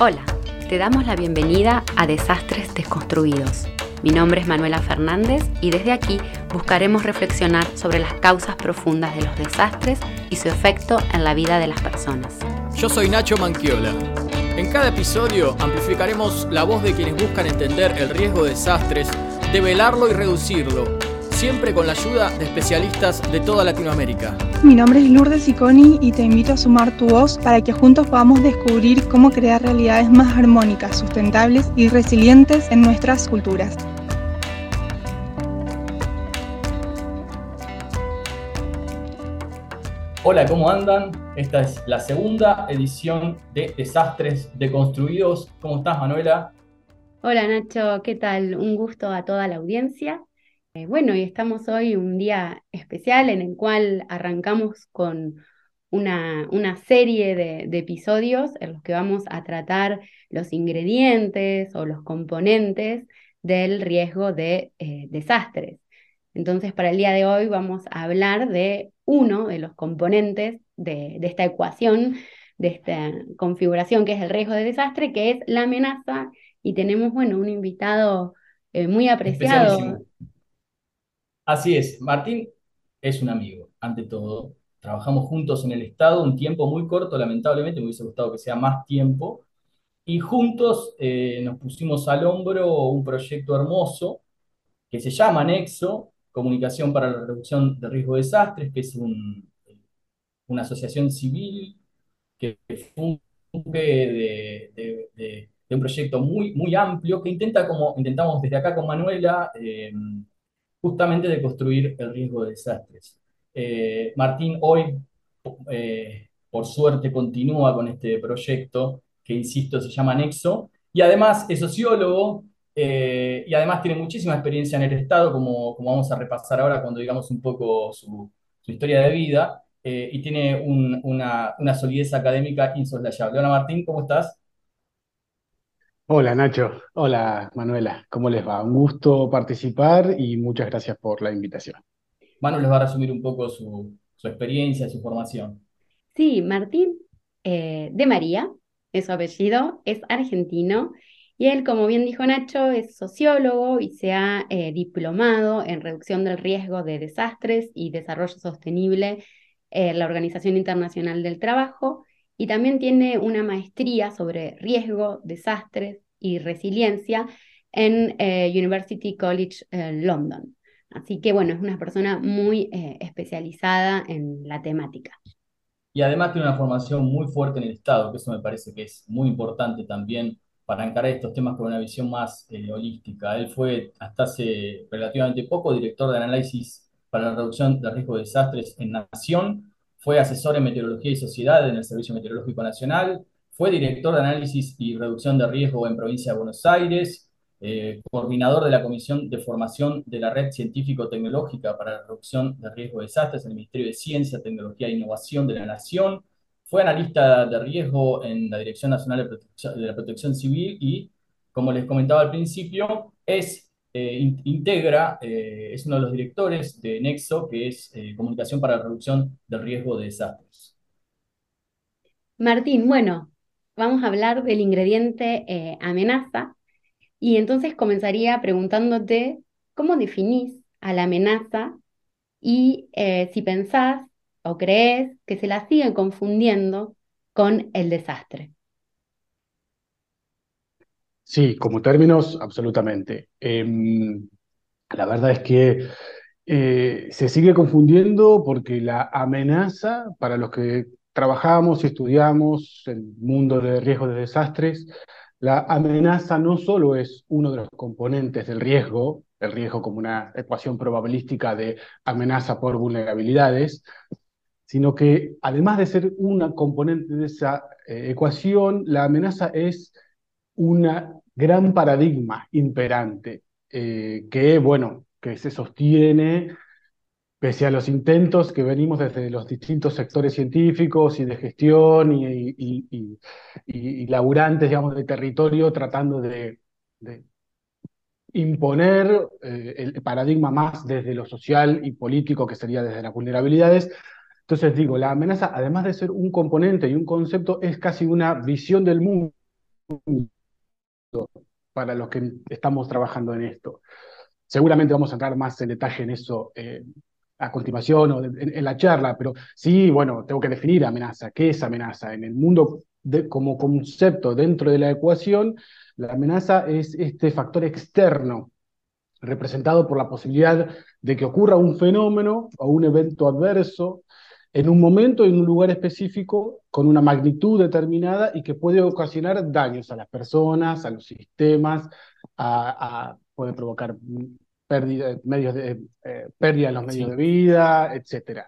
Hola, te damos la bienvenida a Desastres Desconstruidos. Mi nombre es Manuela Fernández y desde aquí buscaremos reflexionar sobre las causas profundas de los desastres y su efecto en la vida de las personas. Yo soy Nacho Manquiola. En cada episodio amplificaremos la voz de quienes buscan entender el riesgo de desastres, develarlo y reducirlo, siempre con la ayuda de especialistas de toda Latinoamérica. Mi nombre es Lourdes Iconi y te invito a sumar tu voz para que juntos podamos descubrir cómo crear realidades más armónicas, sustentables y resilientes en nuestras culturas. Hola, ¿cómo andan? Esta es la segunda edición de Desastres Deconstruidos. ¿Cómo estás, Manuela? Hola, Nacho, ¿qué tal? Un gusto a toda la audiencia. Eh, bueno, y estamos hoy un día especial en el cual arrancamos con una, serie de, episodios en los que vamos a tratar los ingredientes o los componentes del riesgo de eh, desastres. Entonces, para el día de hoy vamos a hablar de uno de los componentes de, de esta ecuación, de esta configuración que es el riesgo de desastre, que es la amenaza. Y tenemos, bueno, un invitado eh, muy apreciado. Así es, Martín es un amigo, ante todo. Trabajamos juntos en el Estado un tiempo muy corto, lamentablemente me hubiese gustado que sea más tiempo, y juntos eh, nos pusimos al hombro un proyecto hermoso que se llama Nexo, Comunicación para la Reducción de Riesgo de Desastres, que es una asociación civil que funge de, un proyecto muy, muy amplio que intenta, como intentamos desde acá con Manuela, eh, justamente de construir el riesgo de desastres. Eh, Martín hoy, eh, por suerte, continúa con este proyecto que, insisto, se llama Nexo, y además es sociólogo eh, y además tiene muchísima experiencia en el Estado, como, como vamos a repasar ahora cuando digamos un poco su, historia de vida, y tiene una, una solidez académica insoslayable. Hola Martín, ¿cómo estás? Hola Nacho, hola Manuela, ¿cómo les va? Un gusto participar y muchas gracias por la invitación. Manu les va a resumir un poco su, experiencia, su formación. Sí, Martín eh, de María es su apellido, es argentino y él, como bien dijo Nacho, es sociólogo y se ha eh, diplomado en reducción del riesgo de desastres y desarrollo sostenible en la Organización Internacional del Trabajo y también tiene una maestría sobre riesgo, desastres y resiliencia en eh, University College eh, London. Así que bueno, es una persona muy eh, especializada en la temática. Y además tiene una formación muy fuerte en el Estado, que eso me parece que es muy importante también para encarar estos temas con una visión más holística. Él fue hasta hace relativamente poco director de análisis para la reducción de riesgo de desastres en Nación fue asesor en meteorología y sociedad en el Servicio Meteorológico Nacional, fue director de análisis y reducción de riesgo en provincia de Buenos Aires, eh, coordinador de la Comisión de Formación de la Red Científico-Tecnológica para la Reducción de Riesgo de Desastres en el Ministerio de Ciencia, Tecnología e Innovación de la Nación, fue analista de riesgo en la Dirección Nacional de, de la Protección Civil y, como les comentaba al principio, es eh, integra, eh, es uno de los directores de Nexo, que es eh, Comunicación para la Reducción del Riesgo de Desastres. Martín, bueno, vamos a hablar del ingrediente amenaza y entonces comenzaría preguntándote cómo definís a la amenaza y si pensás o crees que se la sigue confundiendo con el desastre. Sí, como términos, absolutamente. Em, la verdad es que eh, se sigue confundiendo porque la amenaza, para los que trabajamos y estudiamos el mundo de riesgos de desastres, la amenaza no solo es uno de los componentes del riesgo, el riesgo como una ecuación probabilística de amenaza por vulnerabilidades, sino que además de ser una componente de esa eh, ecuación, la amenaza es una gran paradigma imperante eh, que, bueno, que se sostiene pese a los intentos que venimos desde los distintos sectores científicos y de gestión y, y, laburantes, digamos, de territorio, tratando de, imponer eh, el paradigma más desde lo social y político, que sería desde las vulnerabilidades. Entonces digo, la amenaza, además de ser un componente y un concepto, es casi una visión del mundo para los que estamos trabajando en esto. Seguramente vamos a entrar más en detalle en eso eh, a continuación o en, la charla, pero sí, bueno, tengo que definir amenaza. ¿Qué es amenaza? En el mundo de, como concepto dentro de la ecuación, la amenaza es este factor externo representado por la posibilidad de que ocurra un fenómeno o un evento adverso en un momento, en un lugar específico, con una magnitud determinada y que puede ocasionar daños a las personas, a los sistemas, a, puede provocar pérdida, medios de, eh, pérdida en los medios de vida, etc.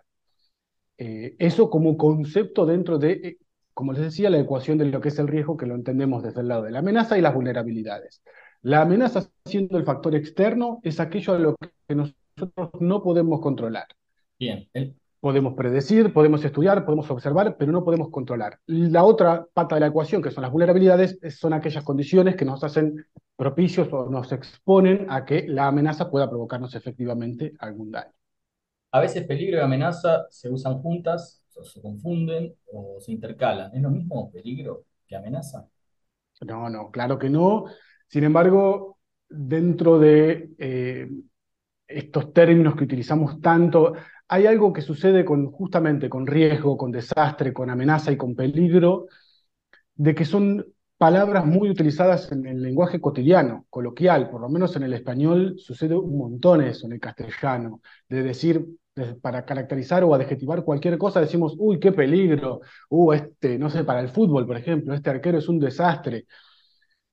Eh, eso como concepto dentro de, eh, como les decía, la ecuación de lo que es el riesgo, que lo entendemos desde el lado de la amenaza y las vulnerabilidades. La amenaza, siendo el factor externo, es aquello a lo que nosotros no podemos controlar. Bien, Podemos predecir, podemos estudiar, podemos observar, pero no podemos controlar. La otra pata de la ecuación, que son las vulnerabilidades, son aquellas condiciones que nos hacen propicios o nos exponen a que la amenaza pueda provocarnos efectivamente algún daño. A veces peligro y amenaza se usan juntas, o se confunden o se intercalan. ¿Es lo mismo peligro que amenaza? No, no, claro que no. Sin embargo, dentro de eh, estos términos que utilizamos tanto, hay algo que sucede con, justamente con riesgo, con desastre, con amenaza y con peligro, de que son palabras muy utilizadas en el lenguaje cotidiano, coloquial, por lo menos en el español sucede un montón eso en el castellano, de decir, para caracterizar o adjetivar cualquier cosa, decimos, uy, qué peligro, uh, este, no sé, para el fútbol, por ejemplo, este arquero es un desastre.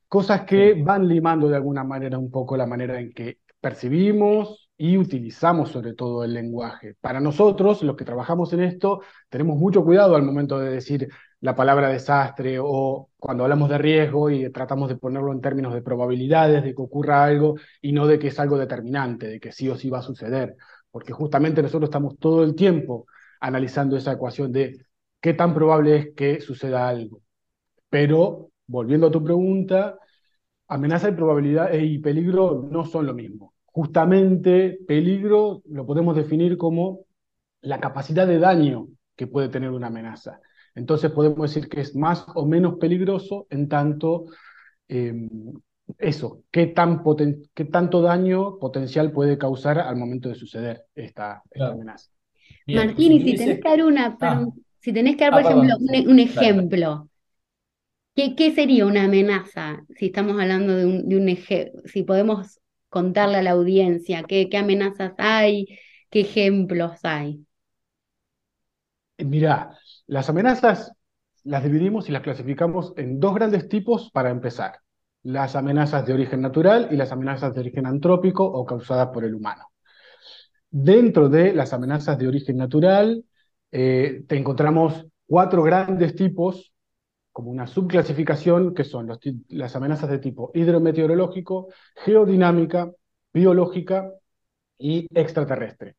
Cosas que van limando de alguna manera un poco la manera en que percibimos, y utilizamos sobre todo el lenguaje. Para nosotros, los que trabajamos en esto, tenemos mucho cuidado al momento de decir la palabra desastre o cuando hablamos de riesgo y tratamos de ponerlo en términos de probabilidades de que ocurra algo y no de que es algo determinante, de que sí o sí va a suceder, porque justamente nosotros estamos todo el tiempo analizando esa ecuación de qué tan probable es que suceda algo. Pero, volviendo a tu pregunta, amenaza y probabilidad y peligro no son lo mismo justamente peligro lo podemos definir como la capacidad de daño que puede tener una amenaza. Entonces podemos decir que es más o menos peligroso en tanto em, eso, qué, tan qué tanto daño potencial puede causar al momento de suceder esta, amenaza. Martín, y si tenés que dar una, ah. si tenés que dar, por ah, ejemplo, un, ejemplo, ¿qué, sería una amenaza? Si estamos hablando de un, de un ejemplo, si podemos contarle a la audiencia? ¿Qué, amenazas hay? ¿Qué ejemplos hay? Mira, las amenazas las dividimos y las clasificamos en dos grandes tipos para empezar. Las amenazas de origen natural y las amenazas de origen antrópico o causadas por el humano. Dentro de las amenazas de origen natural, eh, te encontramos cuatro grandes tipos como una subclasificación que son las amenazas de tipo hidrometeorológico, geodinámica, biológica y extraterrestre.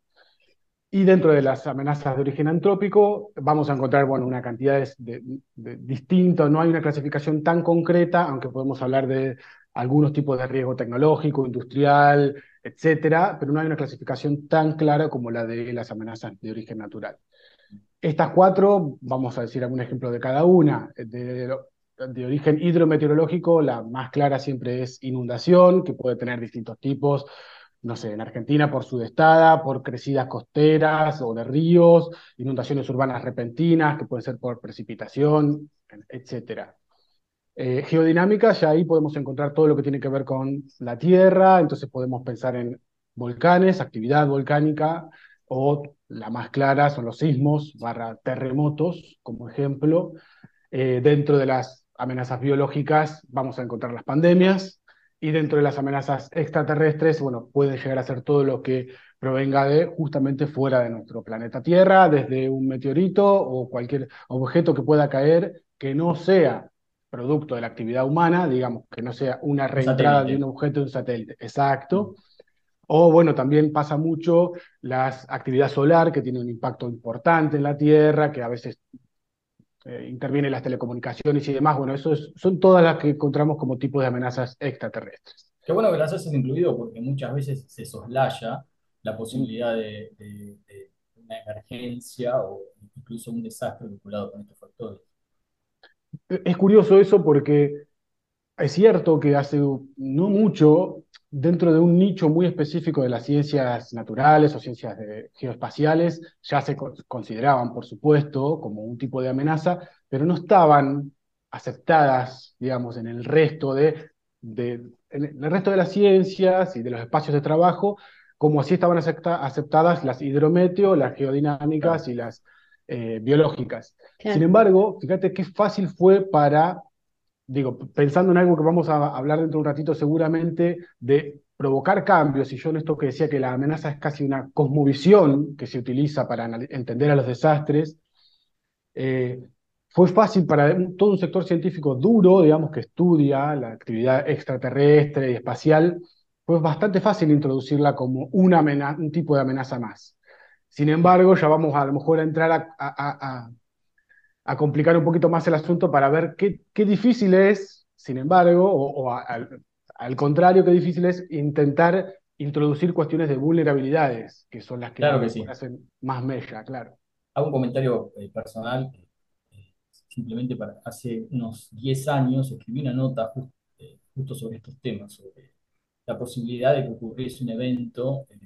Y dentro de las amenazas de origen antrópico vamos a encontrar bueno, una cantidad de, distintas, no hay una clasificación tan concreta, aunque podemos hablar de algunos tipos de riesgo tecnológico, industrial, etcétera, pero no hay una clasificación tan clara como la de las amenazas de origen natural. Estas cuatro, vamos a decir algún ejemplo de cada una. De, origen hidrometeorológico, la más clara siempre es inundación, que puede tener distintos tipos, no sé, en Argentina por sudestada, por crecidas costeras o de ríos, inundaciones urbanas repentinas, que pueden ser por precipitación, etc. Eh, geodinámica, ya ahí podemos encontrar todo lo que tiene que ver con la Tierra, entonces podemos pensar en volcanes, actividad volcánica, o la más clara son los sismos barra terremotos, como ejemplo. Eh, dentro de las amenazas biológicas vamos a encontrar las pandemias y dentro de las amenazas extraterrestres, bueno, puede llegar a ser todo lo que provenga de justamente fuera de nuestro planeta Tierra, desde un meteorito o cualquier objeto que pueda caer que no sea producto de la actividad humana, digamos, que no sea una reentrada de un objeto de un satélite. Exacto. O bueno, también pasa mucho la actividad solar, que tiene un impacto importante en la Tierra, que a veces eh, intervienen las telecomunicaciones y demás. Bueno, eso son todas las que encontramos como tipos de amenazas extraterrestres. Qué bueno que las hayas incluido, porque muchas veces se soslaya la posibilidad de, de una emergencia o incluso un desastre vinculado con estos factores. Es curioso eso porque es cierto que hace no mucho, dentro de un nicho muy específico de las ciencias naturales o ciencias geoespaciales, ya se consideraban, por supuesto, como un tipo de amenaza, pero no estaban aceptadas, digamos, en el resto de, en el resto de las ciencias y de los espacios de trabajo, como así estaban aceptadas las hidrometeo, las geodinámicas y las eh, biológicas. Sin embargo, fíjate qué fácil fue para, digo, pensando en algo que vamos a hablar dentro de un ratito seguramente, de provocar cambios, y yo en esto que decía que la amenaza es casi una cosmovisión que se utiliza para entender a los desastres, eh, fue fácil para todo un sector científico duro, digamos, que estudia la actividad extraterrestre y espacial, fue bastante fácil introducirla como una un tipo de amenaza más. Sin embargo, ya vamos a, lo mejor a entrar a, complicar un poquito más el asunto para ver qué, qué difícil es, sin embargo, o, al, contrario, qué difícil es intentar introducir cuestiones de vulnerabilidades, que son las que, hacen más mella, claro. Hago un comentario eh, personal, eh, simplemente para hace unos 10 años escribí una nota eh, justo sobre estos temas, sobre la posibilidad de que ocurriese un evento que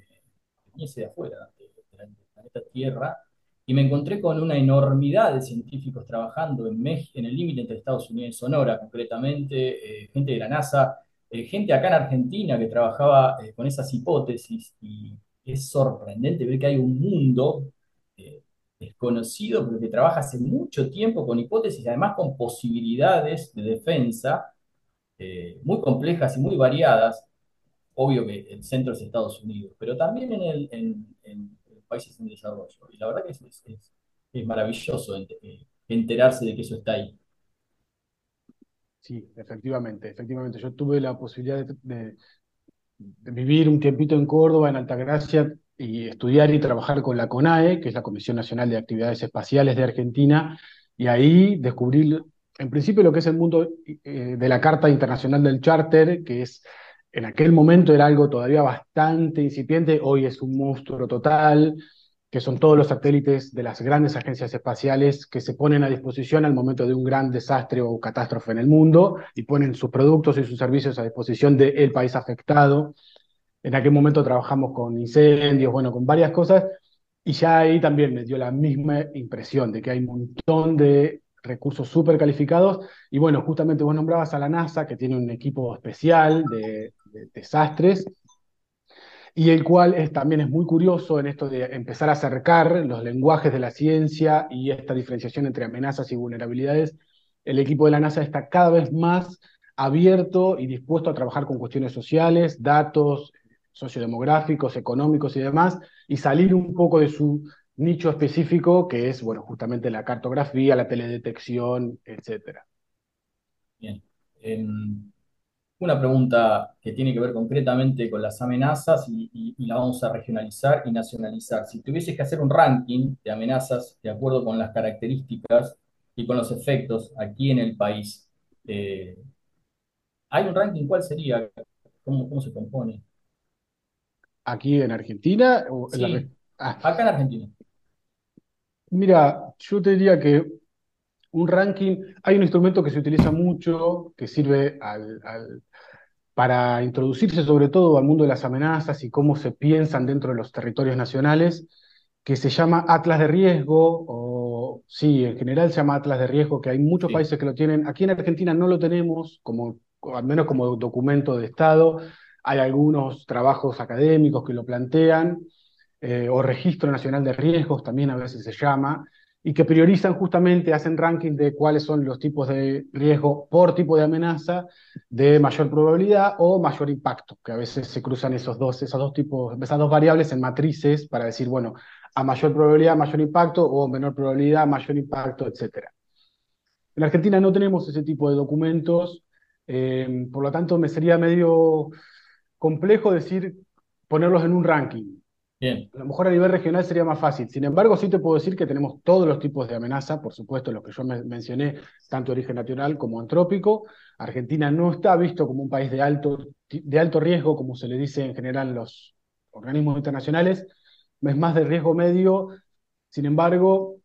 viniese de afuera, del planeta Tierra, y me encontré con una enormidad de científicos trabajando en, en el límite entre Estados Unidos y Sonora, concretamente, eh, gente de la NASA, eh, gente acá en Argentina que trabajaba con esas hipótesis, y es sorprendente ver que hay un mundo desconocido, pero que trabaja hace mucho tiempo con hipótesis, además con posibilidades de defensa muy complejas y muy variadas, obvio que el centro es Estados Unidos, pero también en, el, en, países en desarrollo. Y la verdad que es, es, maravilloso eh, enterarse de que eso está ahí. Sí, efectivamente, efectivamente. Yo tuve la posibilidad de, vivir un tiempito en Córdoba, en Altagracia, y estudiar y trabajar con la CONAE, que es la Comisión Nacional de Actividades Espaciales de Argentina, y ahí descubrir, en principio, lo que es el mundo eh, de la Carta Internacional del Charter, que es en aquel momento era algo todavía bastante incipiente, hoy es un monstruo total, que son todos los satélites de las grandes agencias espaciales que se ponen a disposición al momento de un gran desastre o catástrofe en el mundo y ponen sus productos y sus servicios a disposición del país afectado. En aquel momento trabajamos con incendios, bueno, con varias cosas, y ya ahí también me dio la misma impresión de que hay un montón de recursos súper calificados. Y bueno, justamente vos nombrabas a la NASA, que tiene un equipo especial de, desastres, y el cual también es muy curioso en esto de empezar a acercar los lenguajes de la ciencia y esta diferenciación entre amenazas y vulnerabilidades. El equipo de la NASA está cada vez más abierto y dispuesto a trabajar con cuestiones sociales, datos sociodemográficos, económicos y demás, y salir un poco de su nicho específico que es, bueno, justamente la cartografía, la teledetección, etc. Bien. Em, una pregunta que tiene que ver concretamente con las amenazas y, la vamos a regionalizar y nacionalizar. Si tuvieses que hacer un ranking de amenazas de acuerdo con las características y con los efectos aquí en el país, eh, ¿hay un ranking? ¿Cuál sería? ¿Cómo, cómo se compone? ¿Aquí en Argentina? O ah. Acá en Argentina. Mira, yo te diría que un ranking, hay un instrumento que se utiliza mucho, que sirve para introducirse sobre todo al mundo de las amenazas y cómo se piensan dentro de los territorios nacionales, que se llama Atlas de Riesgo, o sí, en general se llama Atlas de Riesgo, que hay muchos países que lo tienen. Aquí en Argentina no lo tenemos, como, al menos como documento de Estado. Hay algunos trabajos académicos que lo plantean. Eh, o Registro Nacional de Riesgos, también a veces se llama, y que priorizan justamente, hacen ranking de cuáles son los tipos de riesgo por tipo de amenaza de mayor probabilidad o mayor impacto, que a veces se cruzan esos dos, esos dos tipos, esas dos variables en matrices para decir, bueno, a mayor probabilidad, mayor impacto, o menor probabilidad, mayor impacto, etc. En Argentina no tenemos ese tipo de documentos, eh, por lo tanto me sería medio complejo decir ponerlos en un ranking. A lo mejor a nivel regional sería más fácil. Sin embargo, sí te puedo decir que tenemos todos los tipos de amenaza, por supuesto, los que yo mencioné, tanto de origen natural como antrópico. Argentina no está visto como un país de alto, de alto riesgo, como se le dice en general los organismos internacionales, es más de riesgo medio. Sin embargo,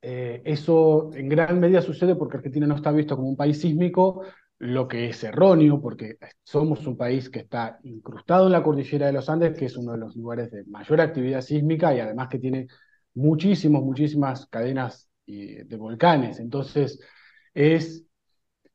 eh, eso en gran medida sucede porque Argentina no está visto como un país sísmico, lo que es erróneo, porque somos un país que está incrustado en la cordillera de los Andes, que es uno de los lugares de mayor actividad sísmica y además que tiene muchísimas, muchísimas cadenas de volcanes. Entonces, es,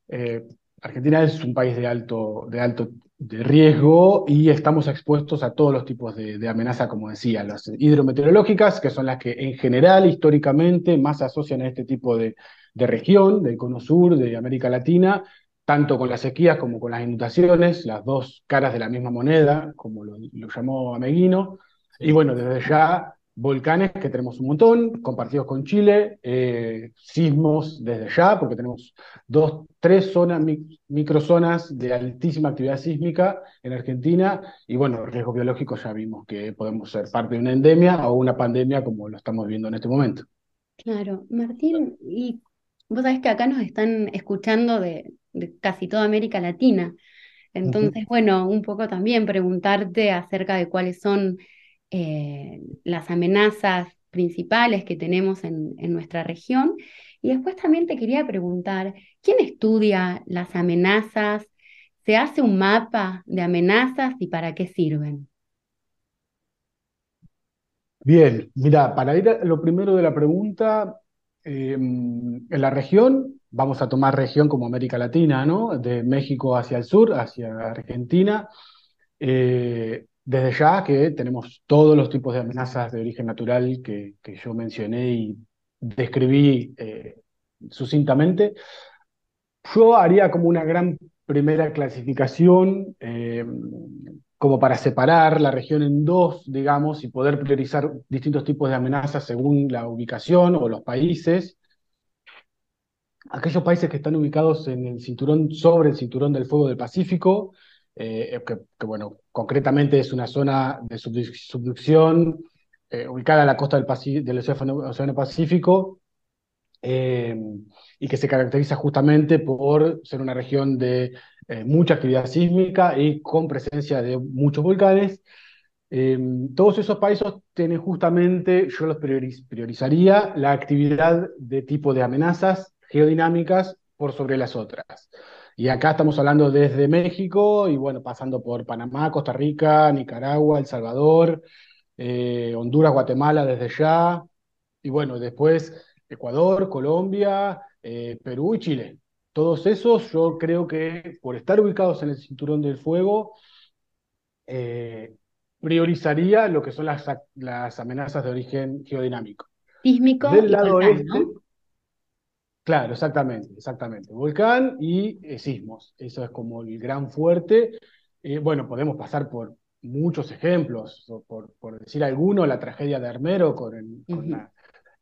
eh, Argentina es un país de alto, de alto de riesgo y estamos expuestos a todos los tipos de, de, amenaza, como decía, las hidrometeorológicas, que son las que en general, históricamente, más se asocian a este tipo de, de región, del cono sur, de América Latina, tanto con las sequías como con las inundaciones, las dos caras de la misma moneda, como lo, lo llamó Ameguino. Y bueno, desde ya volcanes, que tenemos un montón, compartidos con Chile, eh, sismos desde ya, porque tenemos dos, tres zonas, microzonas de altísima actividad sísmica en Argentina, y bueno, riesgos biológicos ya vimos que podemos ser parte de una endemia o una pandemia como lo estamos viendo en este momento. Claro, Martín, y vos sabés que acá nos están escuchando de, de casi toda América Latina, entonces, bueno, un poco también preguntarte acerca de cuáles son eh, las amenazas principales que tenemos en, nuestra región. Y después también te quería preguntar, ¿quién estudia las amenazas? ¿Se hace un mapa de amenazas y para qué sirven? Bien, mira, para ir a lo primero de la pregunta, em, en la región, vamos a tomar región como América Latina, ¿no? De México hacia el sur, hacia Argentina. Eh, desde ya que tenemos todos los tipos de amenazas de origen natural que, yo mencioné y describí eh, sucintamente, yo haría como una gran primera clasificación, eh, como para separar la región en dos, digamos, y poder priorizar distintos tipos de amenazas según la ubicación o los países. Aquellos países que están ubicados en el cinturón, sobre el cinturón del fuego del Pacífico, eh, que, bueno, concretamente es una zona de subducción eh, ubicada a la costa del, Océano, Pacífico eh, y que se caracteriza justamente por ser una región de mucha actividad sísmica y con presencia de muchos volcanes. todos esos países tienen justamente, yo los priorizaría, la actividad de tipo de amenazas geodinámicas por sobre las otras. Y acá estamos hablando desde México y bueno, pasando por Panamá, Costa Rica, Nicaragua, El Salvador, eh, Honduras, Guatemala desde ya. Y bueno, después Ecuador, Colombia, eh, Perú y Chile. Todos esos yo creo que por estar ubicados en el cinturón del fuego, eh, priorizaría lo que son las, las amenazas de origen geodinámico. Sísmico Del lado este, Claro, exactamente, exactamente. Volcán y eh, sismos. Eso es como el gran fuerte. Eh, bueno, podemos pasar por muchos ejemplos, por, por decir alguno, la tragedia de Armero con,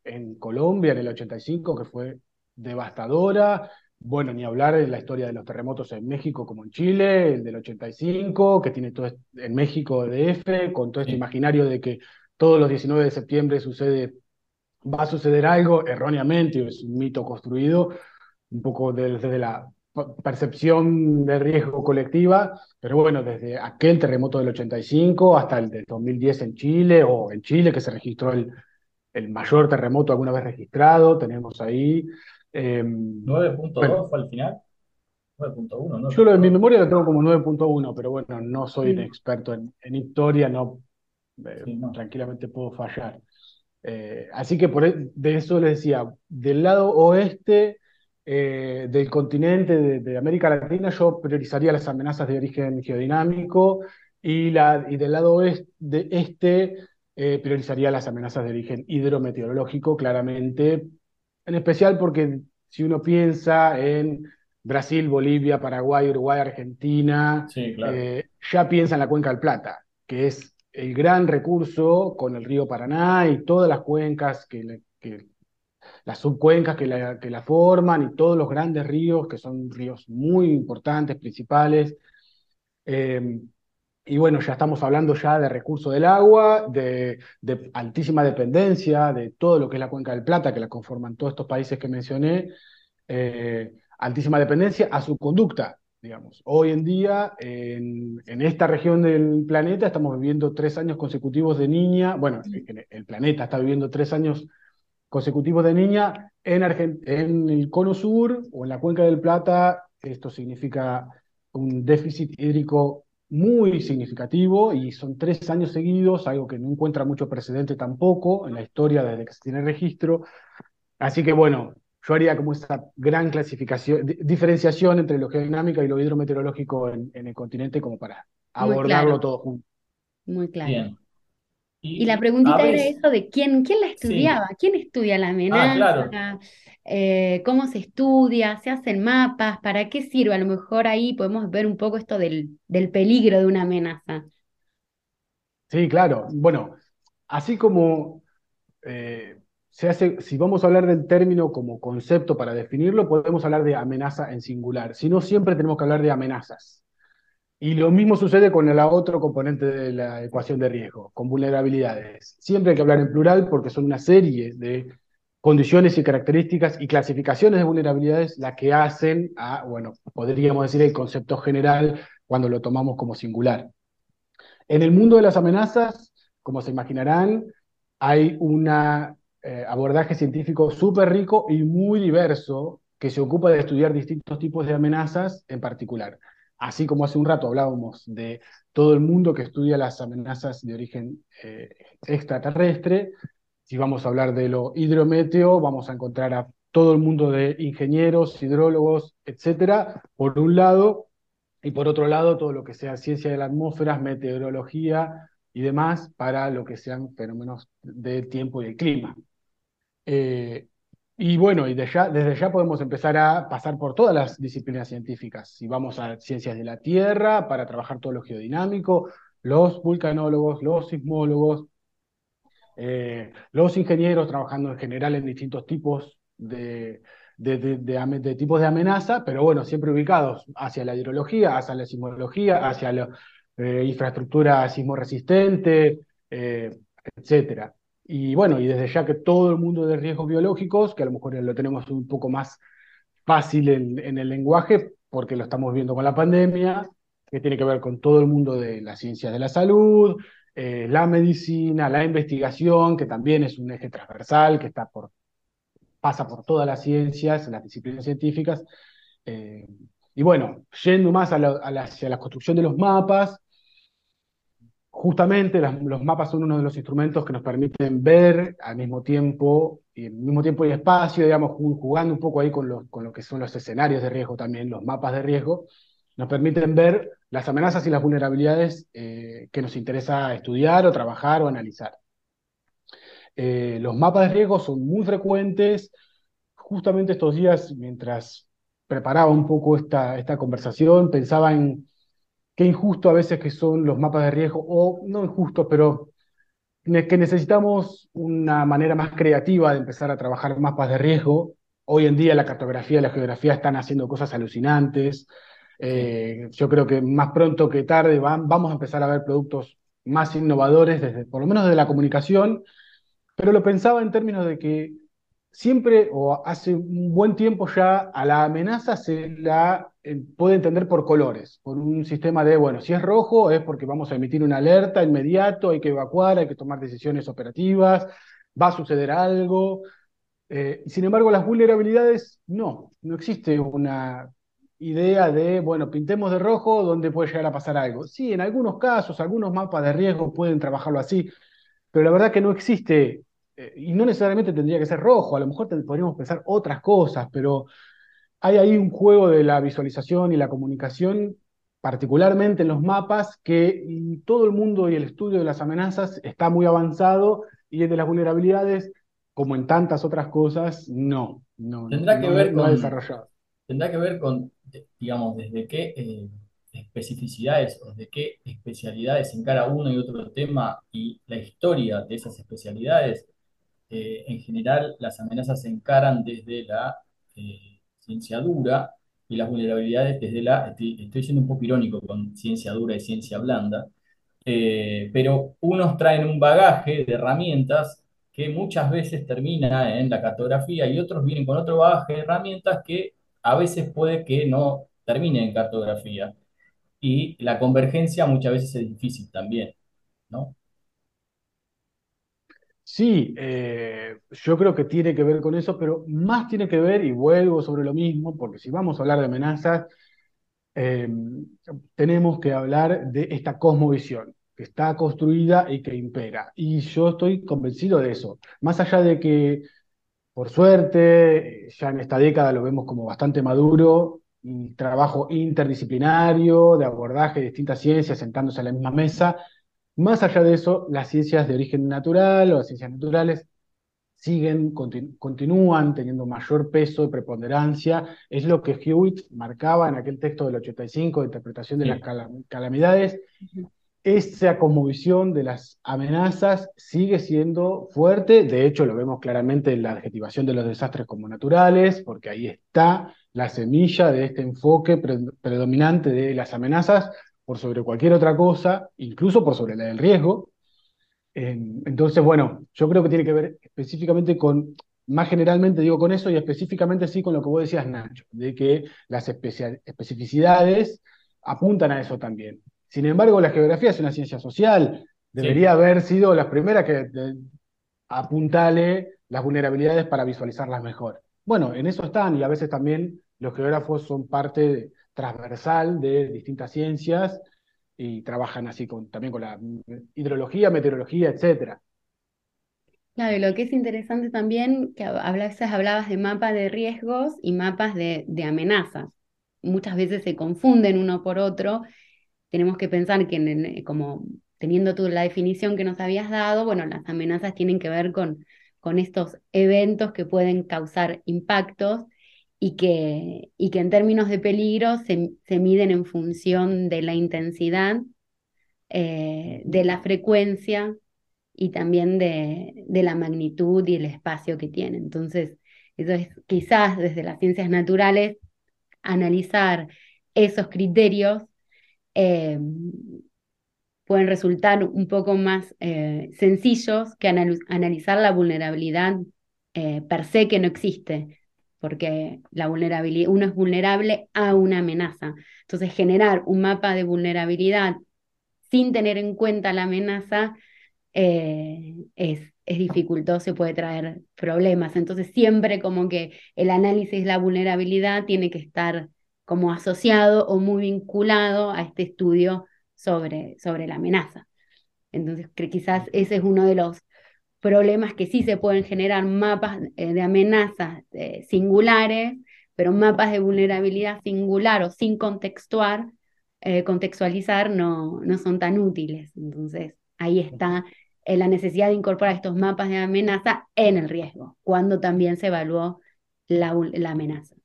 en Colombia en el 85, que fue devastadora. Bueno, ni hablar de la historia de los terremotos en México como en Chile, el del 85, que tiene todo en México DF, con todo este imaginario de que todos los 19 de septiembre sucede va a suceder algo erróneamente, es un mito construido, un poco desde la percepción de riesgo colectiva, pero bueno, desde aquel terremoto del 85 hasta el de 2010 en Chile, o en Chile que se registró el, el mayor terremoto alguna vez registrado, tenemos ahí... 9.2 em, fue al final. 9.1, ¿no? Yo en mi memoria lo tengo como 9.1, pero bueno, no soy un experto en, en historia, no, eh, no, tranquilamente puedo fallar. Eh, así que por, e, de eso les decía, del lado oeste eh, del continente de, América Latina yo priorizaría las amenazas de origen geodinámico y, la, y del lado oeste, de este eh, priorizaría las amenazas de origen hidrometeorológico, claramente, en especial porque si uno piensa en Brasil, Bolivia, Paraguay, Uruguay, Argentina, ya piensa en la cuenca del Plata, que es el gran recurso con el río Paraná y todas las cuencas que, las subcuencas que la, que forman y todos los grandes ríos que son ríos muy importantes, principales. Em, y bueno, ya estamos hablando ya de recurso del agua, de, altísima dependencia de todo lo que es la cuenca del Plata, que la conforman todos estos países que mencioné, eh, altísima dependencia a su conducta, digamos. Hoy en día, en, esta región del planeta, estamos viviendo tres años consecutivos de niña, bueno, el, planeta está viviendo tres años consecutivos de niña. En, en el cono sur o en la cuenca del Plata, esto significa un déficit hídrico muy significativo y son tres años seguidos, algo que no encuentra mucho precedente tampoco en la historia desde que se tiene registro. Así que bueno, yo haría como esa gran clasificación, diferenciación entre lo geodinámica y lo hidrometeorológico en, el continente como para abordarlo todo junto. Muy claro. Y, la preguntita era eso de quién, quién la estudiaba, quién estudia la ah, amenaza, eh, cómo se estudia, se hacen mapas, para qué sirve. A lo mejor ahí podemos ver un poco esto del, del peligro de una amenaza. Sí, claro. Bueno, así como eh, se hace, si vamos a hablar del término como concepto para definirlo, podemos hablar de amenaza en singular. Si no, siempre tenemos que hablar de amenazas. Y lo mismo sucede con el otro componente de la ecuación de riesgo, con vulnerabilidades. Siempre hay que hablar en plural porque son una serie de condiciones y características y clasificaciones de vulnerabilidades las que hacen a, bueno, podríamos decir el concepto general cuando lo tomamos como singular. En el mundo de las amenazas, como se imaginarán, hay un eh, abordaje científico súper rico y muy diverso que se ocupa de estudiar distintos tipos de amenazas en particular así como hace un rato hablábamos de todo el mundo que estudia las amenazas de origen eh, extraterrestre, si vamos a hablar de lo hidrometeo, vamos a encontrar a todo el mundo de ingenieros, hidrólogos, etcétera, por un lado, y por otro lado, todo lo que sea ciencia de la atmósfera, meteorología y demás, para lo que sean fenómenos del tiempo y el clima. Eh, y bueno, y desde ya podemos empezar a pasar por todas las disciplinas científicas. Si vamos a ciencias de la Tierra, para trabajar todo lo geodinámico, los vulcanólogos, los sismólogos, eh, los ingenieros trabajando en general en distintos tipos de, de, tipos de amenaza, pero bueno, siempre ubicados hacia la hidrología, hacia la sismología, hacia la eh, infraestructura sismoresistente, eh, etcétera. Y bueno, y desde ya que todo el mundo de riesgos biológicos, que a lo mejor lo tenemos un poco más fácil en, el lenguaje, porque lo estamos viendo con la pandemia, que tiene que ver con todo el mundo de las ciencias de la salud, eh, la medicina, la investigación, que también es un eje transversal, que está por, pasa por todas las ciencias, las disciplinas científicas. Eh, y bueno, yendo más a hacia la construcción de los mapas, justamente los mapas son uno de los instrumentos que nos permiten ver al mismo tiempo, y al mismo tiempo y espacio, digamos, jugando un poco ahí con lo, que son los escenarios de riesgo también, los mapas de riesgo, nos permiten ver las amenazas y las vulnerabilidades eh, que nos interesa estudiar o trabajar o analizar. Eh, los mapas de riesgo son muy frecuentes. Justamente estos días, mientras preparaba un poco esta, esta conversación, pensaba en qué injusto a veces que son los mapas de riesgo, o no injusto, pero que necesitamos una manera más creativa de empezar a trabajar mapas de riesgo. Hoy en día la cartografía y la geografía están haciendo cosas alucinantes. Eh, yo creo que más pronto que tarde vamos a empezar a ver productos más innovadores, desde, por lo menos de la comunicación, pero lo pensaba en términos de que siempre o hace un buen tiempo ya a la amenaza se la eh, puede entender por colores, por un sistema de, bueno, si es rojo es porque vamos a emitir una alerta inmediato, hay que evacuar, hay que tomar decisiones operativas, va a suceder algo. Eh, sin embargo, las vulnerabilidades no, no existe una idea de, bueno, pintemos de rojo donde puede llegar a pasar algo. Sí, en algunos casos, algunos mapas de riesgo pueden trabajarlo así, pero la verdad que no existe eh, y no necesariamente tendría que ser rojo, a lo mejor podríamos pensar otras cosas, pero hay ahí un juego de la visualización y la comunicación, particularmente en los mapas, que todo el mundo y el estudio de las amenazas está muy avanzado y el de las vulnerabilidades, como en tantas otras cosas, no. no tendrá que ver con, desarrollado. Tendrá que ver con, digamos, desde qué eh, especificidades o de qué especialidades en cada uno y otro tema y la historia de esas especialidades eh, en general las amenazas se encaran desde la eh, ciencia dura y las vulnerabilidades desde la, estoy, siendo un poco irónico con ciencia dura y ciencia blanda, eh, pero unos traen un bagaje de herramientas que muchas veces termina en la cartografía y otros vienen con otro bagaje de herramientas que a veces puede que no termine en cartografía. Y la convergencia muchas veces es difícil también, ¿no? Sí, eh, yo creo que tiene que ver con eso, pero más tiene que ver, y vuelvo sobre lo mismo, porque si vamos a hablar de amenazas, eh, tenemos que hablar de esta cosmovisión que está construida y que impera. Y yo estoy convencido de eso. Más allá de que, por suerte, ya en esta década lo vemos como bastante maduro, y trabajo interdisciplinario, de abordaje de distintas ciencias sentándose a la misma mesa, más allá de eso, las ciencias de origen natural o las ciencias naturales siguen, continúan teniendo mayor peso y preponderancia. Es lo que Hewitt marcaba en aquel texto del 85 de interpretación de las calamidades. Esa conmovisión de las amenazas sigue siendo fuerte, de hecho lo vemos claramente en la adjetivación de los desastres como naturales, porque ahí está la semilla de este enfoque predominante de las amenazas por sobre cualquier otra cosa, incluso por sobre la del riesgo. entonces, bueno, yo creo que tiene que ver específicamente con, más generalmente digo con eso y específicamente sí con lo que vos decías, Nacho, de que las especificidades apuntan a eso también. Sin embargo, la geografía es una ciencia social, debería haber sido la primera que apuntale las vulnerabilidades para visualizarlas mejor. Bueno, en eso están y a veces también los geógrafos son parte de, transversal de distintas ciencias y trabajan así con, también con la hidrología, meteorología, etcétera. Claro, y lo que es interesante también, que a hablabas de mapas de riesgos y mapas de, amenazas. Muchas veces se confunden uno por otro. Tenemos que pensar que, como teniendo tú la definición que nos habías dado, bueno, las amenazas tienen que ver con, con estos eventos que pueden causar impactos y que, y que en términos de peligro se, se miden en función de la intensidad, eh, de la frecuencia y también de, de, la magnitud y el espacio que tiene. Entonces, eso es quizás desde las ciencias naturales analizar esos criterios eh, pueden resultar un poco más eh, sencillos que analizar la vulnerabilidad per se que no existe porque la vulnerabilidad, uno es vulnerable a una amenaza. Entonces, generar un mapa de vulnerabilidad sin tener en cuenta la amenaza eh, es, es dificultoso, puede traer problemas. Entonces, siempre como que el análisis de la vulnerabilidad tiene que estar como asociado o muy vinculado a este estudio sobre, sobre la amenaza. Entonces, quizás ese es uno de los problemas que sí se pueden generar mapas eh, de amenazas eh, singulares, pero mapas de vulnerabilidad singular o sin contextuar, eh, contextualizar no, no son tan útiles. Entonces, ahí está la necesidad de incorporar estos mapas de amenaza en el riesgo, cuando también se evaluó la, la amenaza.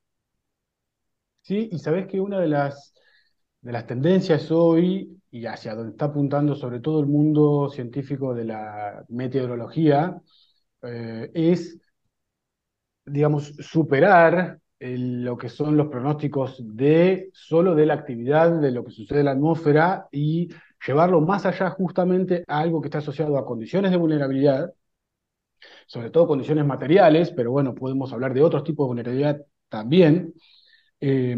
Sí, y sabes que una de las, de las tendencias hoy y hacia donde está apuntando sobre todo el mundo científico de la meteorología, eh, es, digamos, superar lo que son los pronósticos de solo de la actividad, de lo que sucede en la atmósfera y llevarlo más allá justamente a algo que está asociado a condiciones de vulnerabilidad, sobre todo condiciones materiales, pero bueno, podemos hablar de otros tipos de vulnerabilidad también. Eh,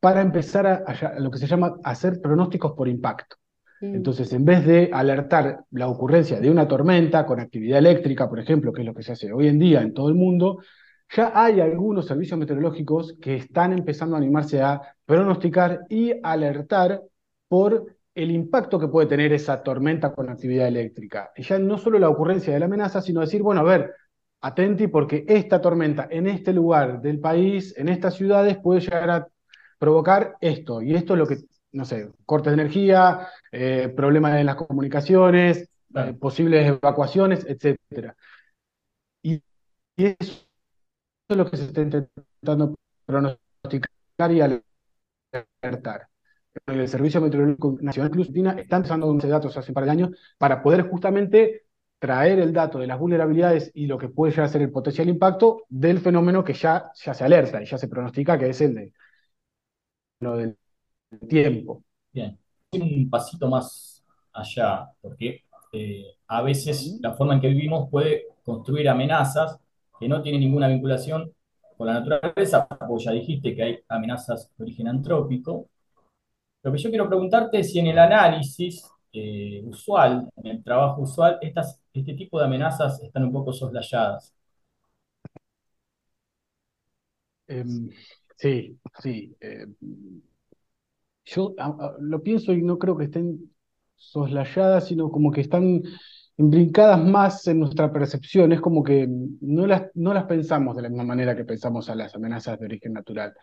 para empezar a, lo que se llama hacer pronósticos por impacto. Mm. Entonces, en vez de alertar la ocurrencia de una tormenta con actividad eléctrica, por ejemplo, que es lo que se hace hoy en día en todo el mundo, ya hay algunos servicios meteorológicos que están empezando a animarse a pronosticar y alertar por el impacto que puede tener esa tormenta con actividad eléctrica. Y ya no solo la ocurrencia de la amenaza, sino decir, bueno, a ver, atenti porque esta tormenta en este lugar del país, en estas ciudades, puede llegar a provocar esto, y esto es lo que, no sé, cortes de energía, eh, problemas en las comunicaciones, eh, posibles evacuaciones, etc. Y, eso es lo que se está intentando pronosticar y alertar. El Servicio Meteorológico Nacional Cruz están empezando a datos hace un par de años para poder justamente traer el dato de las vulnerabilidades y lo que puede llegar a ser el potencial impacto del fenómeno que ya, ya se alerta y ya se pronostica, que es el de del tiempo. Bien, un pasito más allá, porque eh, a veces la forma en que vivimos puede construir amenazas que no tienen ninguna vinculación con la naturaleza, porque ya dijiste que hay amenazas de origen antrópico. Lo que yo quiero preguntarte es si en el análisis eh, usual, en el trabajo usual, estas este tipo de amenazas están un poco soslayadas. Em, sí, sí. Em, yo lo pienso y no creo que estén soslayadas, sino como que están brincadas más en nuestra percepción. Es como que no las, no las pensamos de la misma manera que pensamos a las amenazas de origen natural.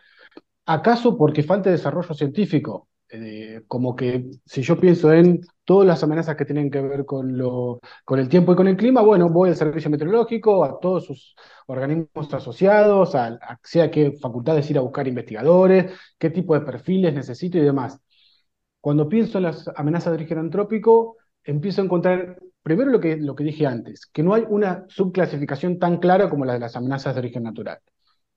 ¿Acaso porque falta desarrollo científico? Eh, como que si yo pienso en todas las amenazas que tienen que ver con, lo, con el tiempo y con el clima, bueno, voy al servicio meteorológico, a todos sus organismos asociados, a, sea qué facultades ir a buscar investigadores, qué tipo de perfiles necesito y demás. Cuando pienso en las amenazas de origen antrópico, empiezo a encontrar, primero lo que, lo que dije antes, que no hay una subclasificación tan clara como la de las amenazas de origen natural.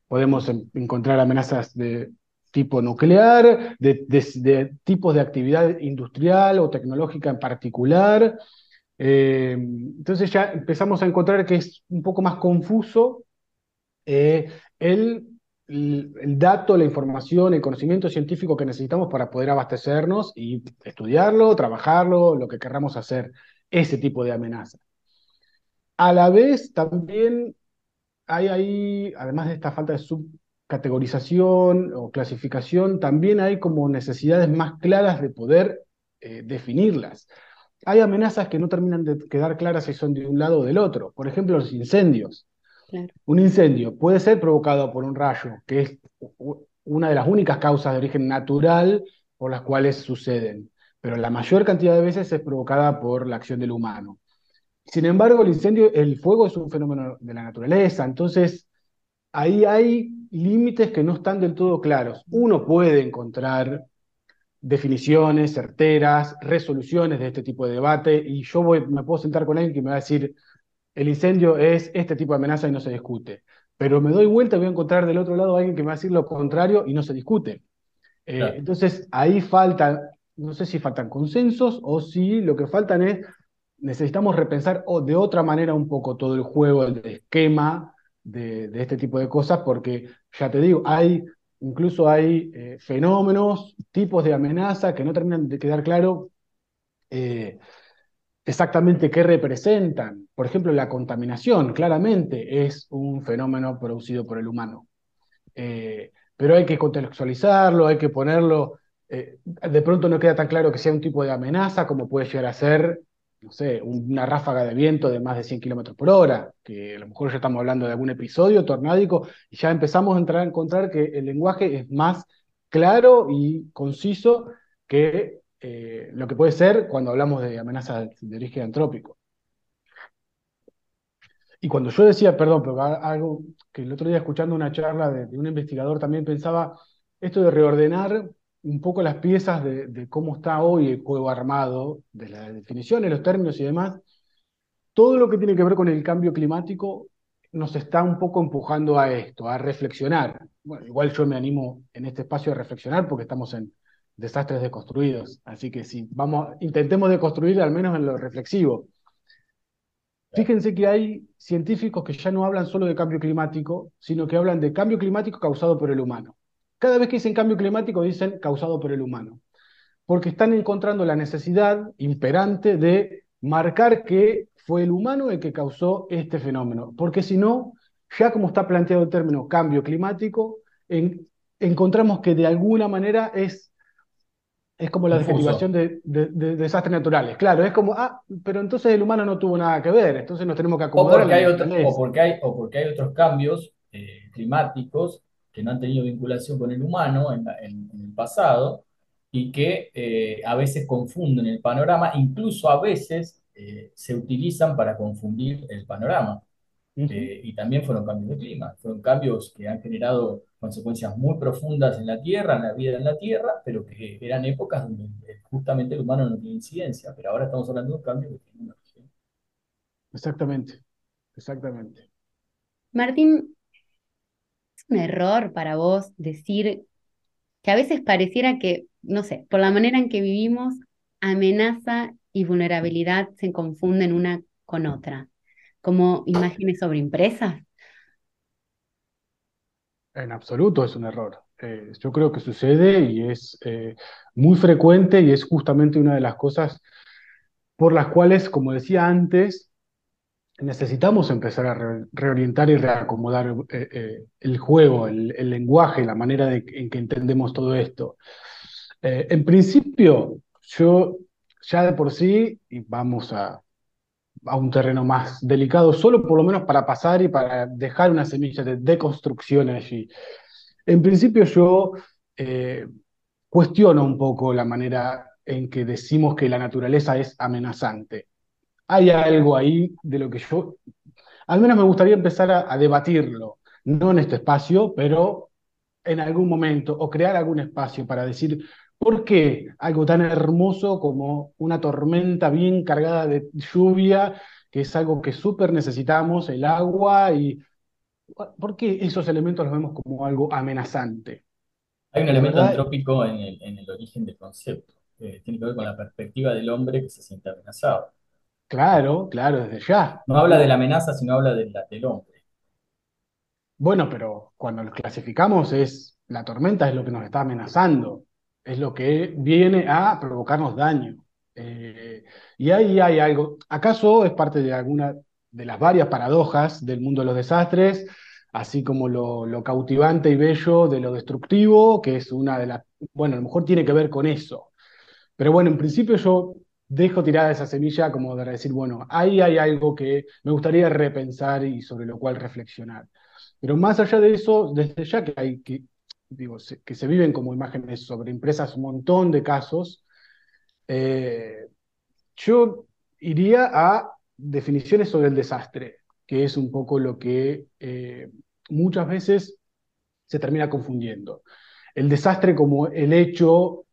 Podemos encontrar amenazas de tipo nuclear, de, tipos de actividad industrial o tecnológica en particular. Eh, entonces ya empezamos a encontrar que es un poco más confuso eh, el, el, dato, la información, el conocimiento científico que necesitamos para poder abastecernos y estudiarlo, trabajarlo, lo que querramos hacer, ese tipo de amenaza. A la vez también hay ahí, además de esta falta de sub categorización o clasificación, también hay como necesidades más claras de poder eh, definirlas. Hay amenazas que no terminan de quedar claras si son de un lado o del otro. Por ejemplo, los incendios. Un incendio puede ser provocado por un rayo, que es una de las únicas causas de origen natural por las cuales suceden, pero la mayor cantidad de veces es provocada por la acción del humano. Sin embargo, el incendio, el fuego es un fenómeno de la naturaleza, entonces ahí hay límites que no están del todo claros. Uno puede encontrar definiciones certeras, resoluciones de este tipo de debate, y yo me puedo sentar con alguien que me va a decir, el incendio es este tipo de amenaza y no se discute. Pero me doy vuelta y voy a encontrar del otro lado a alguien que me va a decir lo contrario y no se discute. Eh, entonces, ahí falta, no sé si faltan consensos o si lo que faltan es, necesitamos repensar de otra manera un poco todo el juego, el esquema de, este tipo de cosas, porque ya te digo, hay, incluso hay eh, fenómenos, tipos de amenaza que no terminan de quedar claro eh, exactamente qué representan. Por ejemplo, la contaminación claramente es un fenómeno producido por el humano. Eh, pero hay que contextualizarlo, hay que ponerlo, de pronto no queda tan claro que sea un tipo de amenaza como puede llegar a ser no sé, una ráfaga de viento de más de 100 kilómetros por hora, que a lo mejor ya estamos hablando de algún episodio tornádico, y ya empezamos a entrar a encontrar que el lenguaje es más claro y conciso que eh, lo que puede ser cuando hablamos de amenazas de origen antrópico. Y cuando yo decía, perdón, pero algo que el otro día escuchando una charla de un investigador también pensaba, esto de reordenar un poco las piezas de, cómo está hoy el juego armado, de las definiciones, los términos y demás, todo lo que tiene que ver con el cambio climático nos está un poco empujando a esto, a reflexionar. Bueno, igual yo me animo en este espacio a reflexionar porque estamos en desastres deconstruidos, así que si vamos, intentemos deconstruir al menos en lo reflexivo. Fíjense que hay científicos que ya no hablan solo de cambio climático, sino que hablan de cambio climático causado por el humano. Cada vez que dicen cambio climático dicen causado por el humano, porque están encontrando la necesidad imperante de marcar que fue el humano el que causó este fenómeno, porque si no, ya como está planteado el término cambio climático, encontramos que de alguna manera es, es como la desactivación de, desastres naturales. Claro, es como, ah, pero entonces el humano no tuvo nada que ver, entonces nos tenemos que acomodar. O porque, hay, o porque, hay, o porque hay otros cambios eh, climáticos que no han tenido vinculación con el humano en, el pasado y que eh, a veces confunden el panorama, incluso a veces eh, se utilizan para confundir el panorama. Eh, y también fueron cambios de clima, fueron cambios que han generado consecuencias muy profundas en la Tierra, en la vida en la Tierra, pero que eran épocas donde justamente el humano no tiene incidencia, pero ahora estamos hablando de un cambio de clima. Exactamente, exactamente. Martín, un error para vos decir que a veces pareciera que, no sé, por la manera en que vivimos, amenaza y vulnerabilidad se confunden una con otra, como imágenes sobreimpresas? En absoluto es un error. Eh, yo creo que sucede y es eh, muy frecuente y es justamente una de las cosas por las cuales, como decía antes, necesitamos empezar a reorientar y reacomodar eh, eh, el juego, el, lenguaje, la manera en que entendemos todo esto. Eh, en principio, yo ya de por sí, y vamos a, a un terreno más delicado, solo por lo menos para pasar y para dejar una semilla de deconstrucción allí. En principio yo cuestiono un poco la manera en que decimos que la naturaleza es amenazante hay algo ahí de lo que yo, al menos me gustaría empezar a, debatirlo, no en este espacio, pero en algún momento, o crear algún espacio para decir, ¿por qué algo tan hermoso como una tormenta bien cargada de lluvia, que es algo que súper necesitamos, el agua, y ¿por qué esos elementos los vemos como algo amenazante? Hay un elemento antrópico en el, origen del concepto, que tiene que ver con la perspectiva del hombre que se siente amenazado. Claro, claro, desde ya. No habla de la amenaza, sino habla del, del hombre. Bueno, pero cuando lo clasificamos es, la tormenta es lo que nos está amenazando, es lo que viene a provocarnos daño. Eh, y ahí hay algo, ¿acaso es parte de alguna de las varias paradojas del mundo de los desastres, así como lo, lo cautivante y bello de lo destructivo, que es una de las, bueno, a lo mejor tiene que ver con eso. Pero bueno, en principio yo dejo tirada esa semilla como de decir, bueno, ahí hay algo que me gustaría repensar y sobre lo cual reflexionar. Pero más allá de eso, desde ya que hay que, digo, que se viven como imágenes sobre impresas un montón de casos, eh, yo iría a definiciones sobre el desastre, que es un poco lo que eh, muchas veces se termina confundiendo. El desastre como el hecho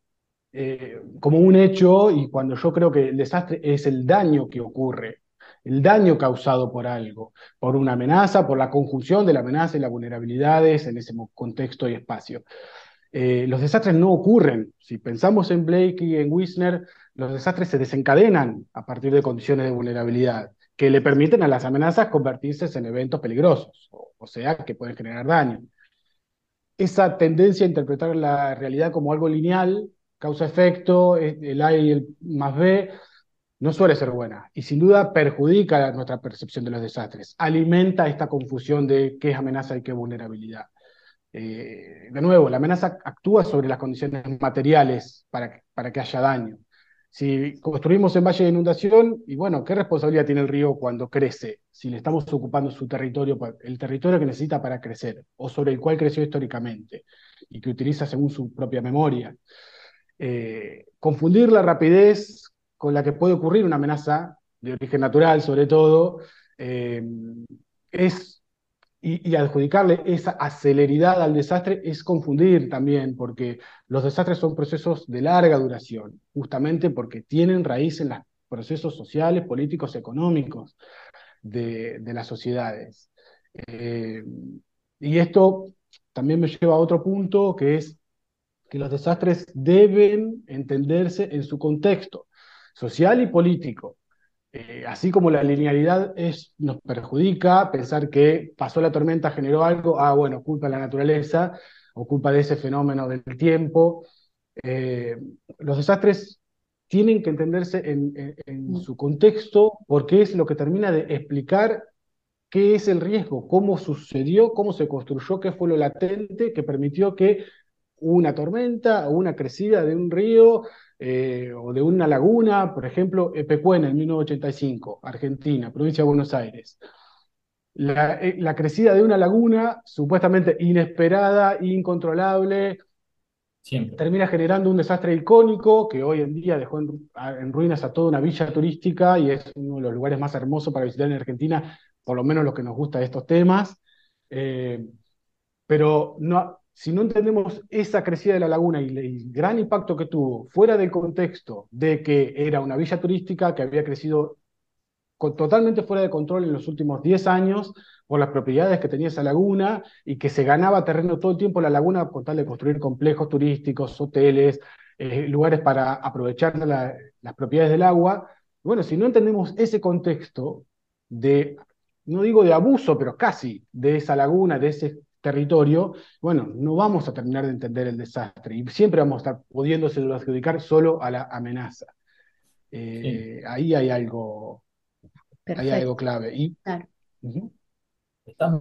eh, como un hecho y cuando yo creo que el desastre es el daño que ocurre, el daño causado por algo, por una amenaza, por la conjunción de la amenaza y las vulnerabilidades en ese contexto y espacio. Eh, los desastres no ocurren. Si pensamos en Blake y en Wisner, los desastres se desencadenan a partir de condiciones de vulnerabilidad que le permiten a las amenazas convertirse en eventos peligrosos, o sea, que pueden generar daño. Esa tendencia a interpretar la realidad como algo lineal causa-efecto, el A y el más B, no suele ser buena y sin duda perjudica nuestra percepción de los desastres, alimenta esta confusión de qué es amenaza y qué vulnerabilidad. Eh, de nuevo, la amenaza actúa sobre las condiciones materiales para que, para que haya daño. Si construimos en valle de inundación, y bueno, ¿qué responsabilidad tiene el río cuando crece? Si le estamos ocupando su territorio, el territorio que necesita para crecer, o sobre el cual creció históricamente, y que utiliza según su propia memoria. Eh, confundir la rapidez con la que puede ocurrir una amenaza de origen natural, sobre todo, eh, es, y, adjudicarle esa aceleridad al desastre es confundir también, porque los desastres son procesos de larga duración, justamente porque tienen raíz en los procesos sociales, políticos, económicos de, las sociedades. Eh, y esto también me lleva a otro punto, que es que los desastres deben entenderse en su contexto social y político. Eh, así como la linealidad nos perjudica, pensar que pasó la tormenta, generó algo, ah, bueno, culpa de la naturaleza o culpa de ese fenómeno del tiempo. Eh, los desastres tienen que entenderse en, en, su contexto porque es lo que termina de explicar qué es el riesgo, cómo sucedió, cómo se construyó, qué fue lo latente que permitió que una tormenta o una crecida de un río eh, o de una laguna, por ejemplo, Epecuena en 1985, Argentina, provincia de Buenos Aires. Eh, la, crecida de una laguna supuestamente inesperada, incontrolable, termina generando un desastre icónico que hoy en día dejó en, ruinas a toda una villa turística y es uno de los lugares más hermosos para visitar en Argentina, por lo menos los que nos gusta de estos temas. Eh, pero no, si no entendemos esa crecida de la laguna y el gran impacto que tuvo fuera del contexto de que era una villa turística que había crecido totalmente fuera de control en los últimos 10 años por las propiedades que tenía esa laguna y que se ganaba terreno todo el tiempo la laguna con tal de construir complejos turísticos, hoteles, eh, lugares para aprovechar las propiedades del agua. Bueno, si no entendemos ese contexto de, no digo de abuso, pero casi de esa laguna, de ese territorio, bueno, no vamos a terminar de entender el desastre y siempre vamos a estar pudiéndose adjudicar solo a la amenaza. Eh, ahí hay algo Hay algo clave. Y, claro. Estás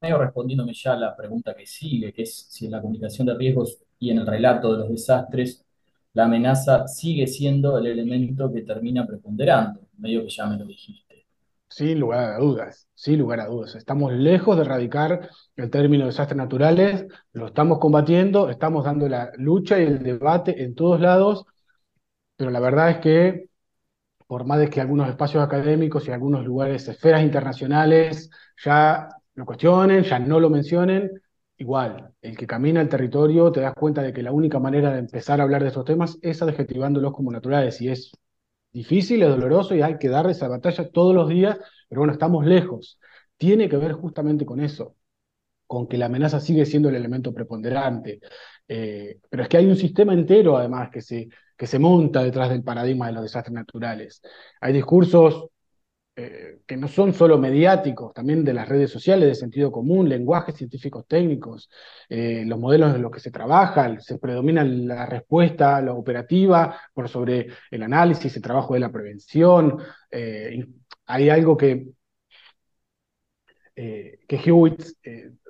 medio respondiéndome ya a la pregunta que sigue, que es si en la comunicación de riesgos y en el relato de los desastres, la amenaza sigue siendo el elemento que termina preponderando, medio que ya me lo dijiste. Sin lugar a dudas, sin lugar a dudas. Estamos lejos de erradicar el término desastres naturales, lo estamos combatiendo, estamos dando la lucha y el debate en todos lados, pero la verdad es que por más de que algunos espacios académicos y algunos lugares, esferas internacionales, ya lo cuestionen, ya no lo mencionen, igual, el que camina el territorio te das cuenta de que la única manera de empezar a hablar de estos temas es adjetivándolos como naturales y es difícil, es doloroso y hay que dar esa batalla todos los días, pero bueno, estamos lejos. Tiene que ver justamente con eso, con que la amenaza sigue siendo el elemento preponderante. Eh, pero es que hay un sistema entero, además, que se, que se monta detrás del paradigma de los desastres naturales. Hay discursos eh, que no son solo mediáticos, también de las redes sociales, de sentido común, lenguajes científicos técnicos, eh, los modelos en los que se trabaja, se predomina la respuesta, la operativa, por sobre el análisis, el trabajo de la prevención. Eh, hay algo que, que Hewitt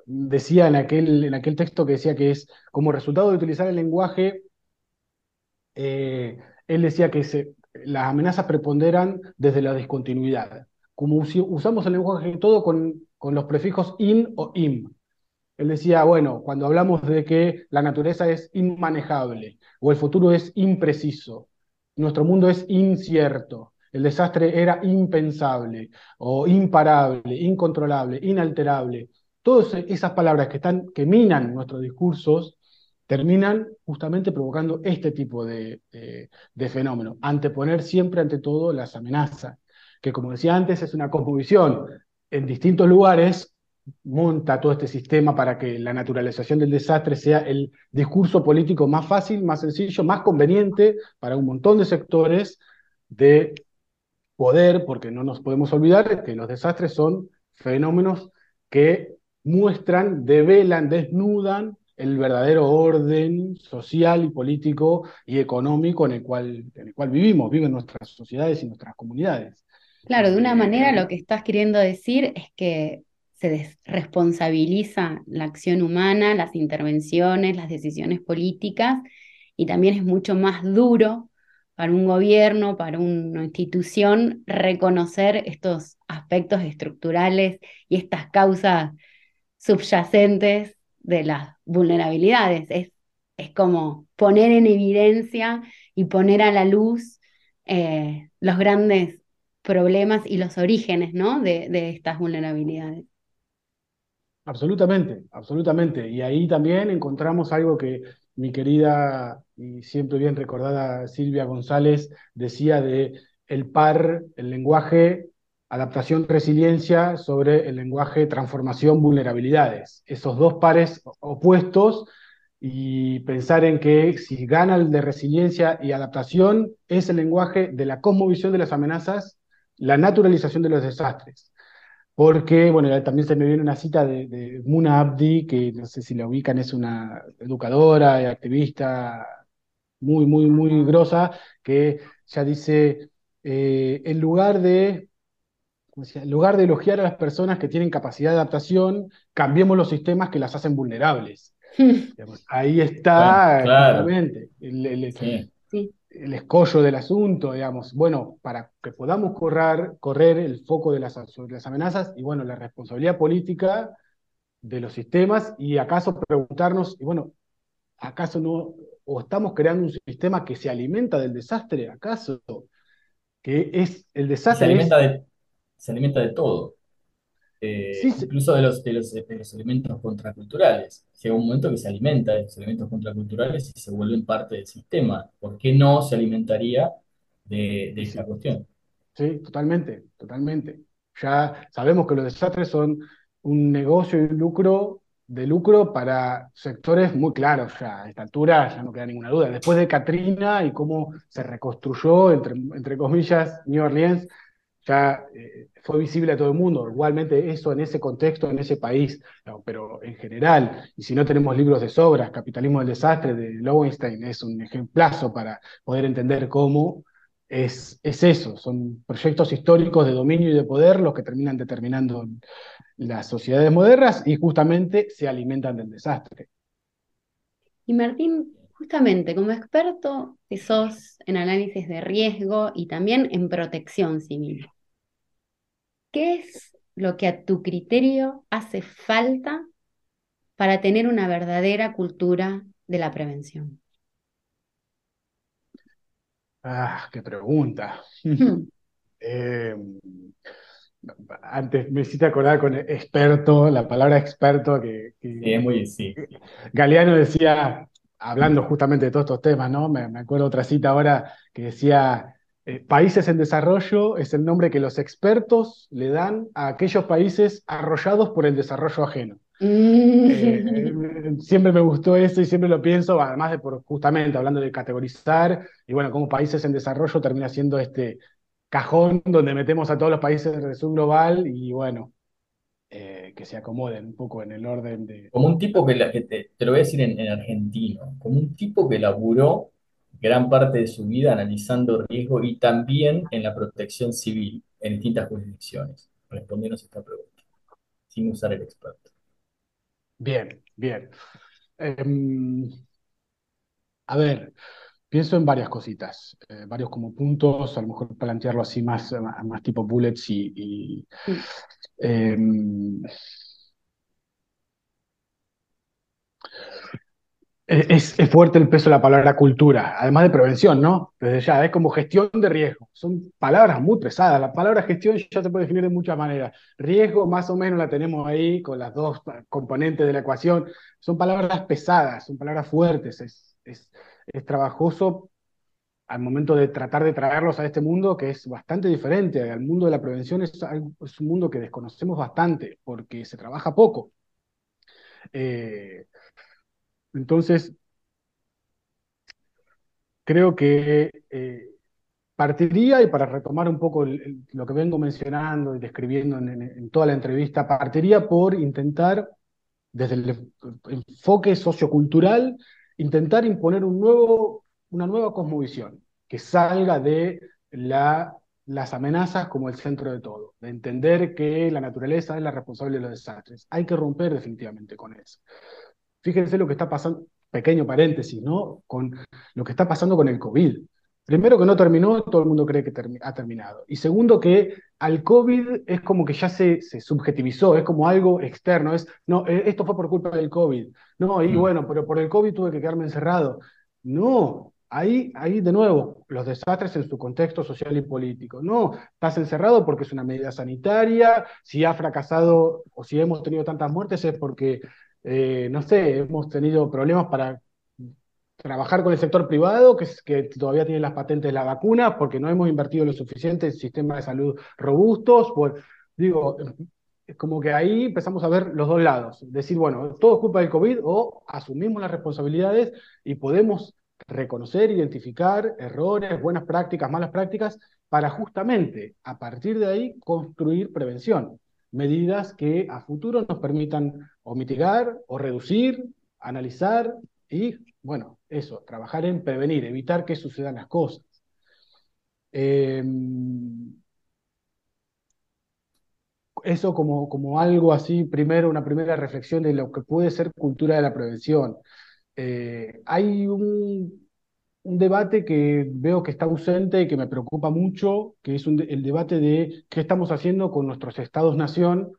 decía en aquel, en aquel texto que decía que es como resultado de utilizar el lenguaje, él decía que se, las amenazas preponderan desde la discontinuidad. Como usamos el lenguaje todo con, con los prefijos in o im. Él decía, bueno, cuando hablamos de que la naturaleza es inmanejable o el futuro es impreciso, nuestro mundo es incierto, el desastre era impensable o imparable, incontrolable, inalterable. Todas esas palabras que, están, que minan nuestros discursos terminan justamente provocando este tipo de, de, fenómeno, anteponer siempre ante todo las amenazas, que como decía antes es una cosmovisión. En distintos lugares monta todo este sistema para que la naturalización del desastre sea el discurso político más fácil, más sencillo, más conveniente para un montón de sectores de poder, porque no nos podemos olvidar que los desastres son fenómenos que muestran, develan, desnudan el verdadero orden social y político y económico en el cual, en el cual vivimos, viven nuestras sociedades y nuestras comunidades. Claro, de una manera lo que estás queriendo decir es que se desresponsabiliza la acción humana, las intervenciones, las decisiones políticas, y también es mucho más duro para un gobierno, para una institución, reconocer estos aspectos estructurales y estas causas subyacentes de las vulnerabilidades. Es, es como poner en evidencia y poner a la luz eh, los grandes problemas y los orígenes ¿no? de, de estas vulnerabilidades. Absolutamente, absolutamente. Y ahí también encontramos algo que mi querida y siempre bien recordada Silvia González decía de el par, el lenguaje adaptación, resiliencia sobre el lenguaje transformación, vulnerabilidades. Esos dos pares opuestos y pensar en que si gana el de resiliencia y adaptación es el lenguaje de la cosmovisión de las amenazas, la naturalización de los desastres. Porque, bueno, también se me viene una cita de, Muna Abdi, que no sé si la ubican, es una educadora y activista muy, muy, muy grosa, que ya dice, eh, en lugar de en lugar de elogiar a las personas que tienen capacidad de adaptación, cambiemos los sistemas que las hacen vulnerables. ahí está claramente el, escollo del asunto, digamos. Bueno, para que podamos correr, correr el foco de las, las amenazas y bueno, la responsabilidad política de los sistemas y acaso preguntarnos, y bueno, ¿acaso no, o estamos creando un sistema que se alimenta del desastre? ¿Acaso? Que es el desastre. Se alimenta de se alimenta de todo. Eh, incluso de los, de los, elementos contraculturales. Llega un momento que se alimenta de los elementos contraculturales y se vuelven parte del sistema. ¿Por qué no se alimentaría de, de esta cuestión? Sí, totalmente, totalmente. Ya sabemos que los desastres son un negocio y un lucro de lucro para sectores muy claros ya. A esta altura ya no queda ninguna duda. Después de Katrina y cómo se reconstruyó, entre, entre comillas, New Orleans, ya eh, fue visible a todo el mundo. Igualmente eso en ese contexto, en ese país, pero en general, y si no tenemos libros de sobras, Capitalismo del Desastre de Lowenstein es un ejemplazo para poder entender cómo es, es eso, son proyectos históricos de dominio y de poder los que terminan determinando las sociedades modernas y justamente se alimentan del desastre. Y Martín, justamente como experto que sos en análisis de riesgo y también en protección civil, ¿qué es lo que a tu criterio hace falta para tener una verdadera cultura de la prevención? Ah, qué pregunta. Hmm. Eh, antes me hiciste acordar con experto, la palabra experto que, es muy, sí. Galeano decía, hablando justamente de todos estos temas, ¿no? Me, acuerdo otra cita ahora que decía, eh, países en desarrollo es el nombre que los expertos le dan a aquellos países arrollados por el desarrollo ajeno. Eh, siempre me gustó eso y siempre lo pienso, además de por justamente hablando de categorizar, y bueno, como países en desarrollo termina siendo este cajón donde metemos a todos los países del sur global y bueno, eh, que se acomoden un poco en el orden de... Como un tipo que, te, lo voy a decir en, en, argentino, como un tipo que laburó gran parte de su vida analizando riesgo y también en la protección civil en distintas jurisdicciones. Respondiéndonos esta pregunta, sin usar el experto. Bien, bien. Em, a ver, pienso en varias cositas, eh, varios como puntos, a lo mejor plantearlo así más, más tipo bullets y... Em, Es, fuerte el peso de la palabra cultura, además de prevención, ¿no? Desde ya, es como gestión de riesgo. Son palabras muy pesadas. La palabra gestión ya se puede definir de muchas maneras. Riesgo, más o menos, la tenemos ahí con las dos componentes de la ecuación. Son palabras pesadas, son palabras fuertes. Es, es, trabajoso al momento de tratar de traerlos a este mundo que es bastante diferente. Al mundo de la prevención es, es un mundo que desconocemos bastante porque se trabaja poco. Eh, entonces, creo que eh, partiría, y para retomar un poco lo que vengo mencionando y describiendo en, toda la entrevista, partiría por intentar, desde el enfoque sociocultural, intentar imponer una nueva cosmovisión que salga de la, las amenazas como el centro de todo, de entender que la naturaleza es la responsable de los desastres. Hay que romper definitivamente con eso. Fíjense lo que está pasando, pequeño paréntesis, ¿no? Con lo que está pasando con el COVID. Primero que no terminó, todo el mundo cree que ha terminado. Y segundo que al COVID es como que ya se, se, subjetivizó, es como algo externo, es, no, eh, esto fue por culpa del COVID. No, y mm. bueno, pero por el COVID tuve que quedarme encerrado. No, ahí, ahí de nuevo, los desastres en su contexto social y político. No, estás encerrado porque es una medida sanitaria, si ha fracasado o si hemos tenido tantas muertes es porque eh, no sé, hemos tenido problemas para trabajar con el sector privado, que, todavía tiene las patentes de la vacuna, porque no hemos invertido lo suficiente en sistemas de salud robustos. Pues, digo, como que ahí empezamos a ver los dos lados. Decir, bueno, todo es culpa del COVID o asumimos las responsabilidades y podemos reconocer, identificar errores, buenas prácticas, malas prácticas, para justamente a partir de ahí construir prevención medidas que a futuro nos permitan o mitigar o reducir, analizar y, bueno, eso, trabajar en prevenir, evitar que sucedan las cosas. Em, eso como, como algo así, primero, una primera reflexión de lo que puede ser cultura de la prevención. Eh, hay un un debate que veo que está ausente y que me preocupa mucho, que es el debate de qué estamos haciendo con nuestros estados-nación,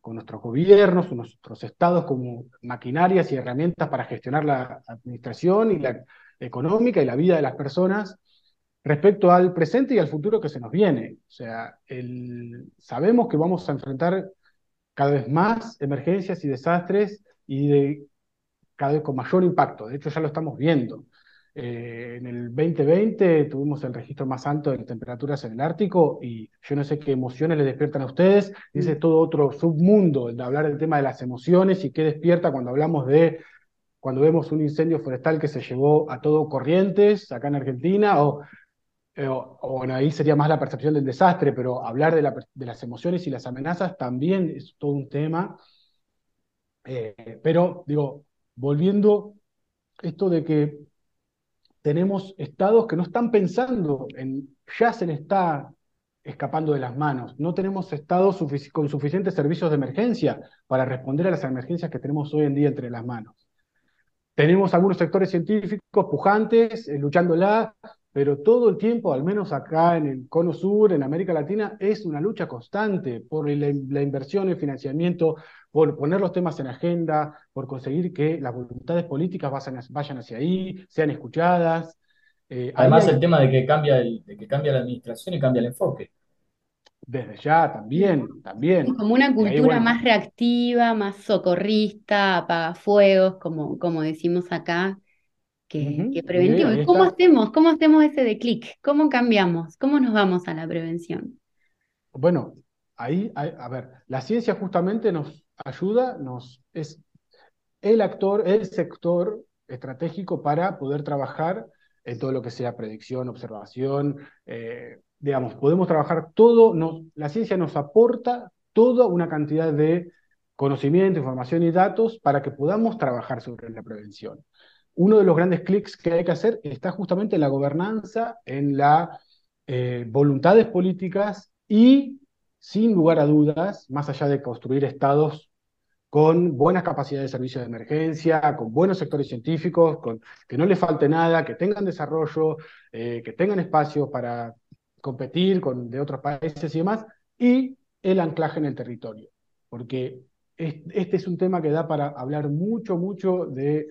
con nuestros gobiernos, con nuestros estados como maquinarias y herramientas para gestionar la administración y la económica y la vida de las personas respecto al presente y al futuro que se nos viene. O sea, sabemos que vamos a enfrentar cada vez más emergencias y desastres y cada vez con mayor impacto. De hecho, ya lo estamos viendo. Eh, en el 2020 tuvimos el registro más alto de temperaturas en el Ártico y yo no sé qué emociones le despiertan a ustedes. Ese es todo otro submundo, de hablar del tema de las emociones y qué despierta cuando hablamos de, cuando vemos un incendio forestal que se llevó a todo Corrientes, acá en Argentina, o, eh, bueno, ahí sería más la percepción del desastre, pero hablar de, de las emociones y las amenazas también es todo un tema. Eh, pero, digo, volviendo esto de que tenemos estados que no están pensando en, ya se le está escapando de las manos. No tenemos estados con suficientes servicios de emergencia para responder a las emergencias que tenemos hoy en día entre las manos. Tenemos algunos sectores científicos pujantes, eh, luchándola, pero todo el tiempo, al menos acá en el Cono Sur, en América Latina, es una lucha constante por la, inversión, el financiamiento, por poner los temas en agenda, por conseguir que las voluntades políticas vayan, hacia ahí, sean escuchadas. Eh, Además, el tema de que, cambia de que cambia la administración y cambia el enfoque. Desde ya, también, también. Como una cultura más reactiva, más socorrista, apagafuegos, como, como decimos acá, que, que preventivo. ¿Y cómo hacemos? ¿Cómo hacemos ese de clic? ¿Cómo cambiamos? ¿Cómo nos vamos a la prevención? Bueno, ahí, a ver, la ciencia justamente nos ayuda, nos es el actor, el sector estratégico para poder trabajar en todo lo que sea predicción, observación, eh, digamos, podemos trabajar todo, la ciencia nos aporta toda una cantidad de conocimiento, información y datos para que podamos trabajar sobre la prevención. Uno de los grandes clics que hay que hacer está justamente en la gobernanza, en las eh, voluntades políticas y, sin lugar a dudas, más allá de construir estados con buenas capacidades de servicio de emergencia, con buenos sectores científicos, que no les falte nada, que tengan desarrollo, eh, que tengan espacio para competir con de otros países y demás, y el anclaje en el territorio, porque este es un tema que da para hablar mucho, mucho de,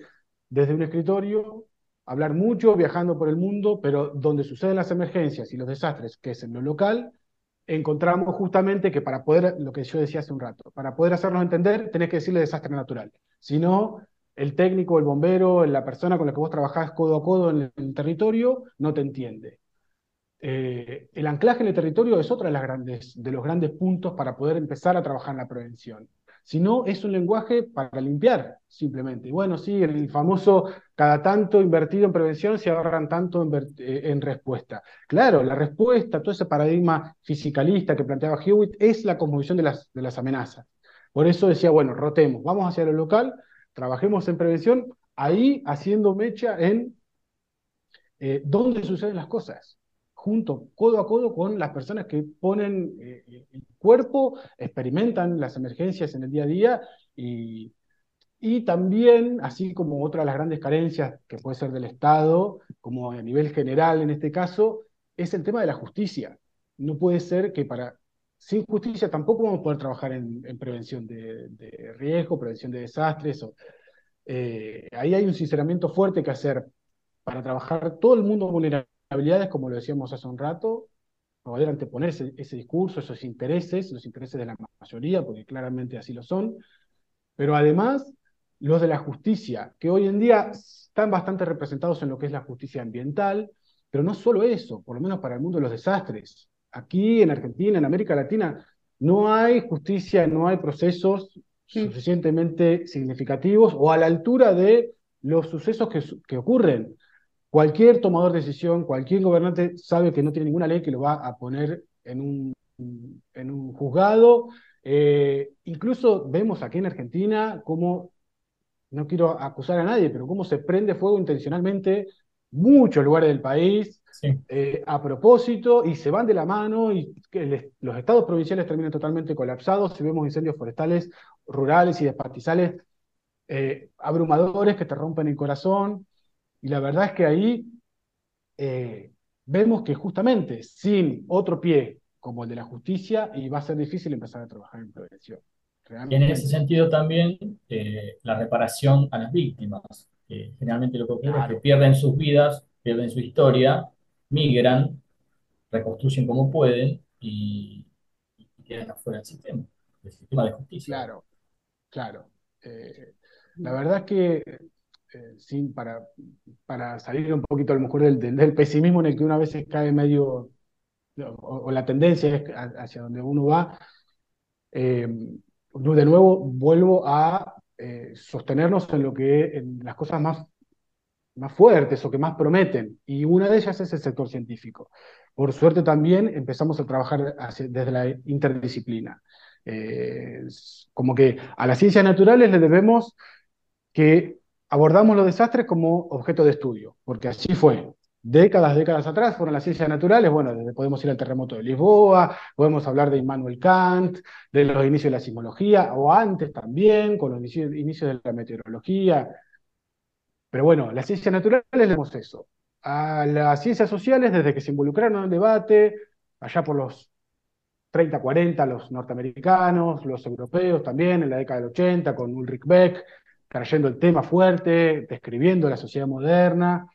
desde un escritorio, hablar mucho viajando por el mundo, pero donde suceden las emergencias y los desastres, que es en lo local, encontramos justamente que para poder, lo que yo decía hace un rato, para poder hacernos entender, tenés que decirle desastre natural. Si no, el técnico, el bombero, la persona con la que vos trabajás codo a codo en el territorio, no te entiende. Eh, el anclaje en el territorio es otro de, los grandes puntos para poder empezar a trabajar en la prevención. Si no, es un lenguaje para limpiar, simplemente. Bueno, sí, el famoso cada tanto invertido en prevención se ahorran tanto en, eh, respuesta. Claro, la respuesta, todo ese paradigma fisicalista que planteaba Hewitt, es la las, de las amenazas. Por eso decía, bueno, rotemos, vamos hacia lo local, trabajemos en prevención, ahí haciendo mecha en eh, dónde suceden las cosas junto, codo a codo con las personas que ponen eh, el cuerpo, experimentan las emergencias en el día a día y, y también, así como otra de las grandes carencias que puede ser del Estado, como a nivel general en este caso, es el tema de la justicia. No puede ser que para sin justicia tampoco vamos a poder trabajar en, prevención de, riesgo, prevención de desastres. O, eh, ahí hay un sinceramiento fuerte que hacer para trabajar todo el mundo vulnerable habilidades, como lo decíamos hace un rato, poder anteponer ese, discurso, esos intereses, los intereses de la mayoría, porque claramente así lo son, pero además los de la justicia, que hoy en día están bastante representados en lo que es la justicia ambiental, pero no solo eso, por lo menos para el mundo de los desastres. Aquí en Argentina, en América Latina, no hay justicia, no hay procesos suficientemente significativos o a la altura de los sucesos que, que ocurren. Cualquier tomador de decisión, cualquier gobernante sabe que no tiene ninguna ley que lo va a poner en un, en un juzgado. Eh, incluso vemos aquí en Argentina cómo, no quiero acusar a nadie, pero cómo se prende fuego intencionalmente muchos lugares del país eh, a propósito y se van de la mano y los estados provinciales terminan totalmente colapsados si vemos incendios forestales, rurales y despatizales eh, abrumadores que te rompen el corazón. Y la verdad es que ahí eh, vemos que justamente sin otro pie como el de la justicia, y va a ser difícil empezar a trabajar en prevención. Y en ese sentido también eh, la reparación a las víctimas. generalmente lo que ocurre es que pierden sus vidas, pierden su historia, migran, reconstruyen como pueden y, quedan afuera del sistema, del sistema de justicia. Claro, claro. Eh, la verdad es que eh, sin, para, para salir un poquito a lo mejor del, del, pesimismo en el que una vez cae medio, o, la tendencia es hacia donde uno va, eh, de nuevo vuelvo a eh, sostenernos en lo que en las cosas más, más fuertes o que más prometen, y una de ellas es el sector científico. Por suerte también empezamos a trabajar desde la interdisciplina. como que a las ciencias naturales le debemos que abordamos los desastres como objeto de estudio, porque así fue. Décadas, décadas atrás fueron las ciencias naturales, bueno, podemos ir al terremoto de Lisboa, podemos hablar de Immanuel Kant, de los inicios de la sismología, o antes también, con los inicios de la meteorología. Pero bueno, las ciencias naturales vemos eso. A las ciencias sociales, desde que se involucraron en el debate, allá por los 30, 40, los norteamericanos, los europeos también, en la década del 80, con Ulrich Beck, trayendo el tema fuerte, describiendo la sociedad moderna.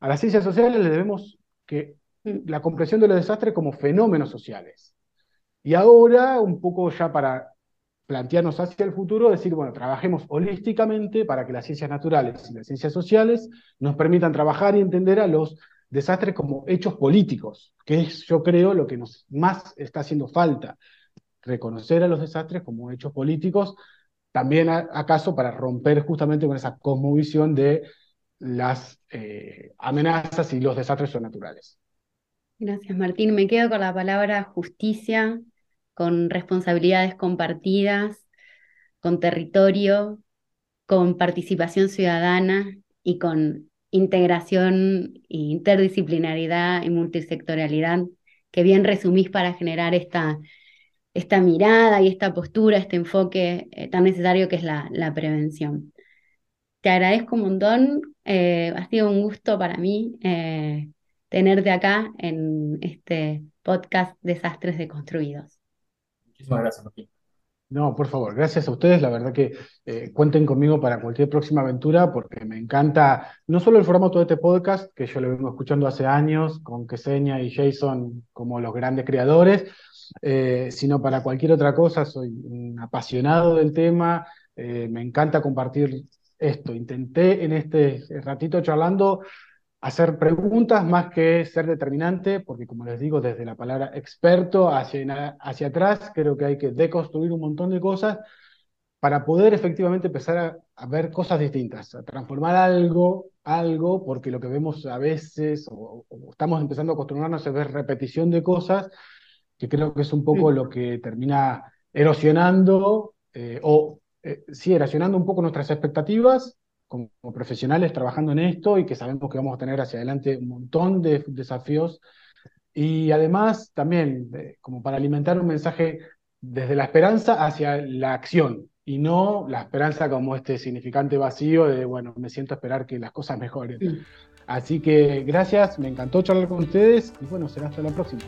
A las ciencias sociales le debemos que la comprensión de los desastres como fenómenos sociales. Y ahora, un poco ya para plantearnos hacia el futuro, decir, bueno, trabajemos holísticamente para que las ciencias naturales y las ciencias sociales nos permitan trabajar y entender a los desastres como hechos políticos, que es, yo creo, lo que nos más está haciendo falta, reconocer a los desastres como hechos políticos también acaso para romper justamente con esa cosmovisión de las eh, amenazas y los desastres son naturales. Gracias, Martín. Me quedo con la palabra justicia, con responsabilidades compartidas, con territorio, con participación ciudadana y con integración, interdisciplinaridad y multisectorialidad, que bien resumís para generar esta esta mirada y esta postura, este enfoque eh, tan necesario que es la, prevención. Te agradezco un montón, eh, ha sido un gusto para mí eh, tenerte acá en este podcast Desastres Deconstruidos. Muchísimas gracias, Martín. No, por favor, gracias a ustedes. La verdad que cuenten conmigo para cualquier próxima aventura porque me encanta no solo el formato de este podcast, que yo lo vengo escuchando hace años, con Queseña y Jason como los grandes creadores, eh, sino para cualquier otra cosa. Soy un apasionado del tema, eh, me encanta compartir esto. Intenté en este ratito charlando hacer preguntas más que ser determinante, porque como les digo, desde la palabra experto hacia, hacia atrás, creo que hay que deconstruir un montón de cosas para poder efectivamente empezar a, ver cosas distintas, a transformar algo, algo, porque lo que vemos a veces, o, o estamos empezando a acostumbrarnos a ver repetición de cosas, que creo que es un poco lo que termina erosionando eh, o eh, sí, erosionando un poco nuestras expectativas como, profesionales trabajando en esto y que sabemos que vamos a tener hacia adelante un montón de desafíos. Y además también eh, como para alimentar un mensaje desde la esperanza hacia la acción y no la esperanza como este significante vacío de, bueno, me siento a esperar que las cosas mejoren. Así que gracias, me encantó charlar con ustedes y bueno, será hasta la próxima.